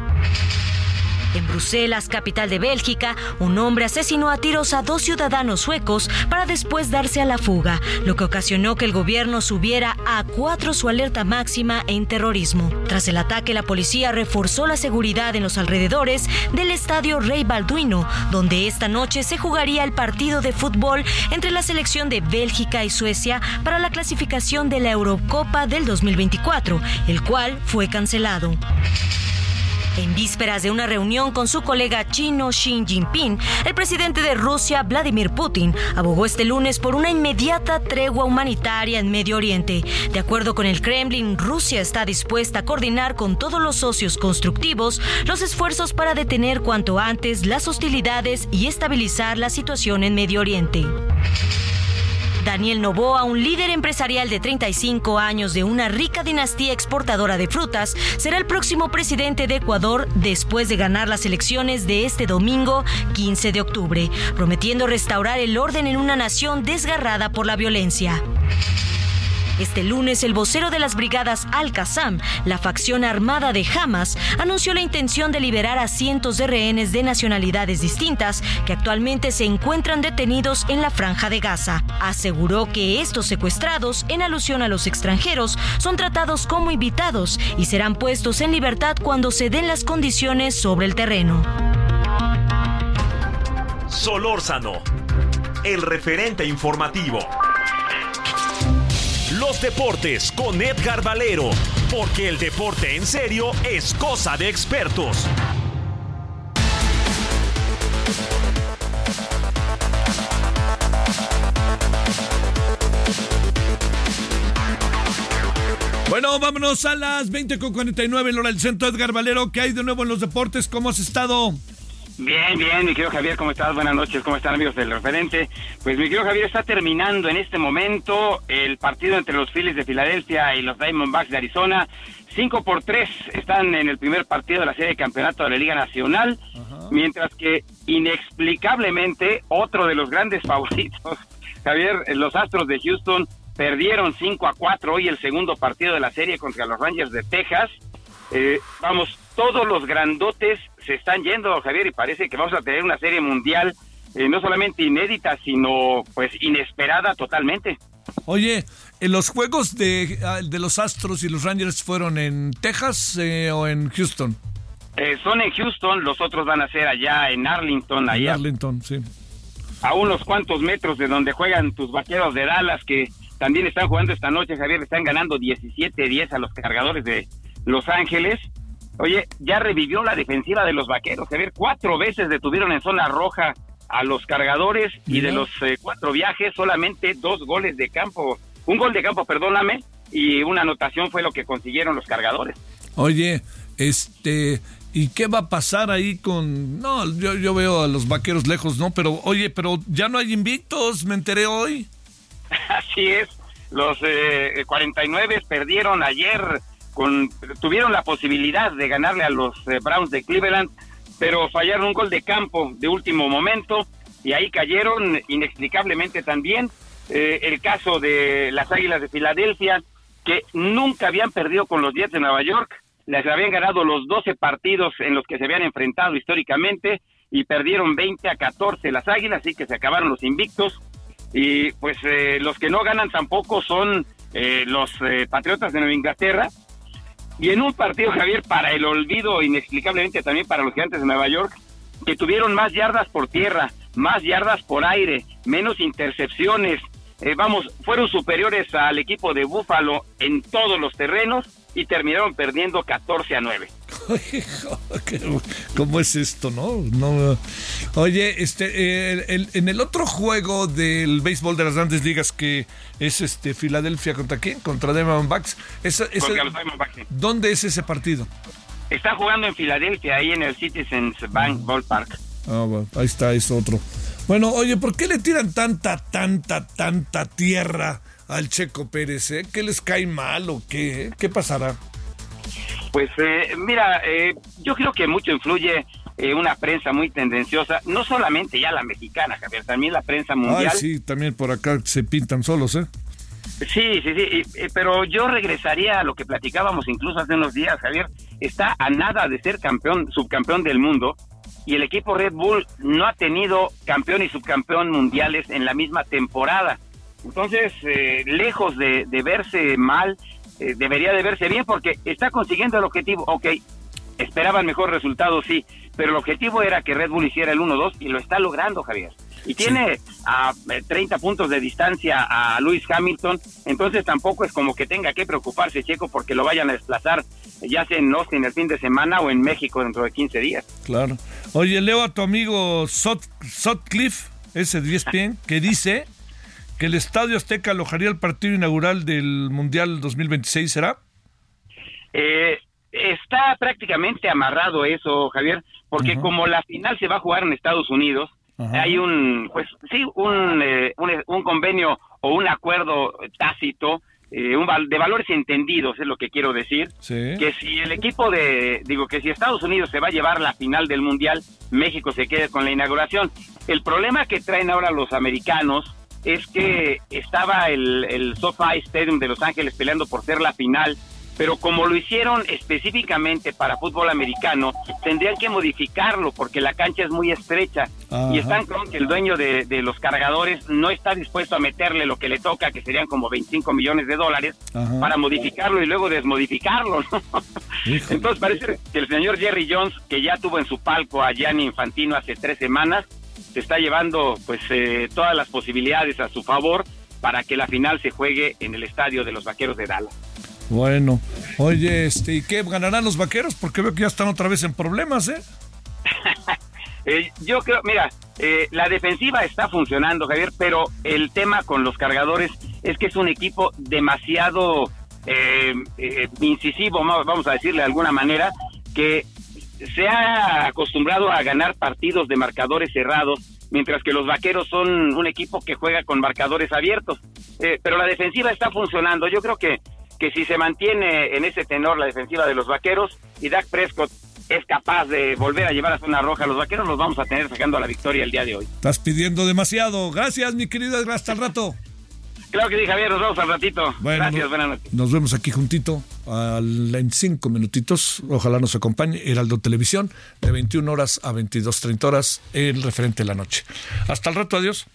En Bruselas, capital de Bélgica, un hombre asesinó a tiros a dos ciudadanos suecos para después darse a la fuga, lo que ocasionó que el gobierno subiera a cuatro su alerta máxima en terrorismo. Tras el ataque, la policía reforzó la seguridad en los alrededores del estadio Rey Balduino, donde esta noche se jugaría el partido de fútbol entre la selección de Bélgica y Suecia para la clasificación de la Eurocopa del 2024, el cual fue cancelado. En vísperas de una reunión con su colega chino Xi Jinping, el presidente de Rusia, Vladimir Putin, abogó este lunes por una inmediata tregua humanitaria en Medio Oriente. De acuerdo con el Kremlin, Rusia está dispuesta a coordinar con todos los socios constructivos los esfuerzos para detener cuanto antes las hostilidades y estabilizar la situación en Medio Oriente. Daniel Novoa, un líder empresarial de 35 años de una rica dinastía exportadora de frutas, será el próximo presidente de Ecuador después de ganar las elecciones de este domingo 15 de octubre, prometiendo restaurar el orden en una nación desgarrada por la violencia. Este lunes, el vocero de las brigadas Al-Qassam, la facción armada de Hamas, anunció la intención de liberar a cientos de rehenes de nacionalidades distintas que actualmente se encuentran detenidos en la franja de Gaza. Aseguró que estos secuestrados, en alusión a los extranjeros, son tratados como invitados y serán puestos en libertad cuando se den las condiciones sobre el terreno. Solórzano, el referente informativo. Los deportes con Edgar Valero, porque el deporte en serio es cosa de expertos. Bueno, vámonos a las 20.49 en hora del centro. Edgar Valero, ¿qué hay de nuevo en los deportes? ¿Cómo has estado? Bien, bien, mi querido Javier, ¿cómo estás? Buenas noches, ¿cómo están amigos del referente? Pues mi querido Javier, está terminando en este momento el partido entre los Phillies de Filadelfia y los Diamondbacks de Arizona. Cinco por tres están en el primer partido de la serie de campeonato de la Liga Nacional, mientras que inexplicablemente otro de los grandes favoritos, Javier, los Astros de Houston perdieron 5 a 4 hoy el segundo partido de la serie contra los Rangers de Texas. Eh, vamos, todos los grandotes se están yendo, Javier, y parece que vamos a tener una serie mundial eh, no solamente inédita, sino pues inesperada totalmente. Oye, ¿en los juegos de, ah, de los Astros y los Rangers fueron en Texas eh, o en Houston? Eh, son en Houston, los otros van a ser allá en Arlington, allá. En Arlington, sí. A unos cuantos metros de donde juegan tus vaqueros de Dallas, que también están jugando esta noche, Javier, están ganando 17-10 a los cargadores de Los Ángeles. Oye, ya revivió la defensiva de los vaqueros. Javier, cuatro veces detuvieron en zona roja a los cargadores y de los eh, cuatro viajes solamente dos goles de campo, un gol de campo, perdóname, y una anotación fue lo que consiguieron los cargadores. Oye, este, ¿y qué va a pasar ahí con... No, yo, yo veo a los vaqueros lejos, ¿no? Pero, oye, pero ya no hay invictos, me enteré hoy. Así es, los eh, 49 perdieron ayer con, tuvieron la posibilidad de ganarle a los eh, Browns de Cleveland, pero fallaron un gol de campo de último momento y ahí cayeron inexplicablemente también. Eh, el caso de las Águilas de Filadelfia, que nunca habían perdido con los Jets de Nueva York, les habían ganado los 12 partidos en los que se habían enfrentado históricamente y perdieron 20 a 14 las Águilas, así que se acabaron los invictos. Y pues eh, los que no ganan tampoco son eh, los eh, Patriotas de Nueva Inglaterra, y en un partido, Javier, para el olvido, inexplicablemente también para los gigantes de Nueva York, que tuvieron más yardas por tierra, más yardas por aire, menos intercepciones, eh, vamos, fueron superiores al equipo de Búfalo en todos los terrenos y terminaron perdiendo 14 a 9. ¿Cómo es esto, no? no oye, este, en el otro juego del béisbol de las grandes ligas que es este Filadelfia contra quién? Contra Diamondbacks. Esa, contra los Diamondbacks. ¿Dónde es ese partido? Está jugando en Filadelfia, ahí en el Citizens Bank Ballpark. Ah, bueno, ahí está, es otro. Bueno, oye, ¿por qué le tiran tanta, tanta, tanta tierra al Checo Pérez? Eh? ¿Qué les cae mal o qué? ¿Qué pasará? Pues eh, mira, eh, yo creo que mucho influye eh, una prensa muy tendenciosa, no solamente ya la mexicana, Javier, también la prensa mundial. Ay, sí, también por acá se pintan solos, ¿eh? Sí, sí, sí, pero yo regresaría a lo que platicábamos incluso hace unos días, Javier. Está a nada de ser campeón, subcampeón del mundo, y el equipo Red Bull no ha tenido campeón y subcampeón mundiales en la misma temporada. Entonces, lejos de, de verse mal, eh, debería de verse bien porque está consiguiendo el objetivo. Ok, esperaban mejor resultado, sí, pero el objetivo era que Red Bull hiciera el 1-2 y lo está logrando, Javier. Y tiene a 30 eh, puntos de distancia a Lewis Hamilton, entonces tampoco es como que tenga que preocuparse Checo porque lo vayan a desplazar ya sea en Austin el fin de semana o en México dentro de 15 días. Claro. Oye, leo a tu amigo Sotcliffe, ese 10 ESPN, que dice que el Estadio Azteca alojaría el partido inaugural del Mundial 2026, ¿será? Eh, está prácticamente amarrado eso, Javier, porque como la final se va a jugar en Estados Unidos, hay un, pues sí, un, eh, un, convenio o un acuerdo tácito eh, un, de valores entendidos, es lo que quiero decir, que si el equipo de, digo, que si Estados Unidos se va a llevar la final del Mundial, México se quede con la inauguración. El problema que traen ahora los americanos es que estaba el, el SoFi Stadium de Los Ángeles peleando por ser la final, pero como lo hicieron específicamente para fútbol americano, tendrían que modificarlo porque la cancha es muy estrecha. Y están con que el dueño de, los cargadores no está dispuesto a meterle lo que le toca, que serían como 25 millones de dólares, para modificarlo y luego desmodificarlo. Entonces parece que el señor Jerry Jones, que ya tuvo en su palco a Gianni Infantino hace tres semanas, se está llevando pues eh, todas las posibilidades a su favor para que la final se juegue en el estadio de los Vaqueros de Dallas. Bueno, oye, este, ¿y qué ganarán los Vaqueros? Porque veo que ya están otra vez en problemas, ¿eh? eh yo creo, mira, eh, la defensiva está funcionando, Javier, pero el tema con los cargadores es que es un equipo demasiado incisivo, vamos a decirle de alguna manera, que se ha acostumbrado a ganar partidos de marcadores cerrados, mientras que los vaqueros son un equipo que juega con marcadores abiertos. Eh, pero la defensiva está funcionando. Yo creo que, que si se mantiene en ese tenor la defensiva de los vaqueros y Dak Prescott es capaz de volver a llevar a zona roja, los vaqueros los vamos a tener sacando la victoria el día de hoy. Estás pidiendo demasiado. Gracias, mi querido. Hasta el rato. Claro que sí, Javier, nos vemos al ratito. Gracias, buenas noches. Nos vemos aquí juntito en cinco minutitos. Ojalá nos acompañe. Heraldo Televisión, de 21 horas a 22.30 horas, el referente de la noche. Hasta el rato, adiós.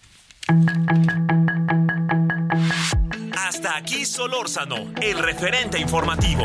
Hasta aquí Solórzano, el referente informativo.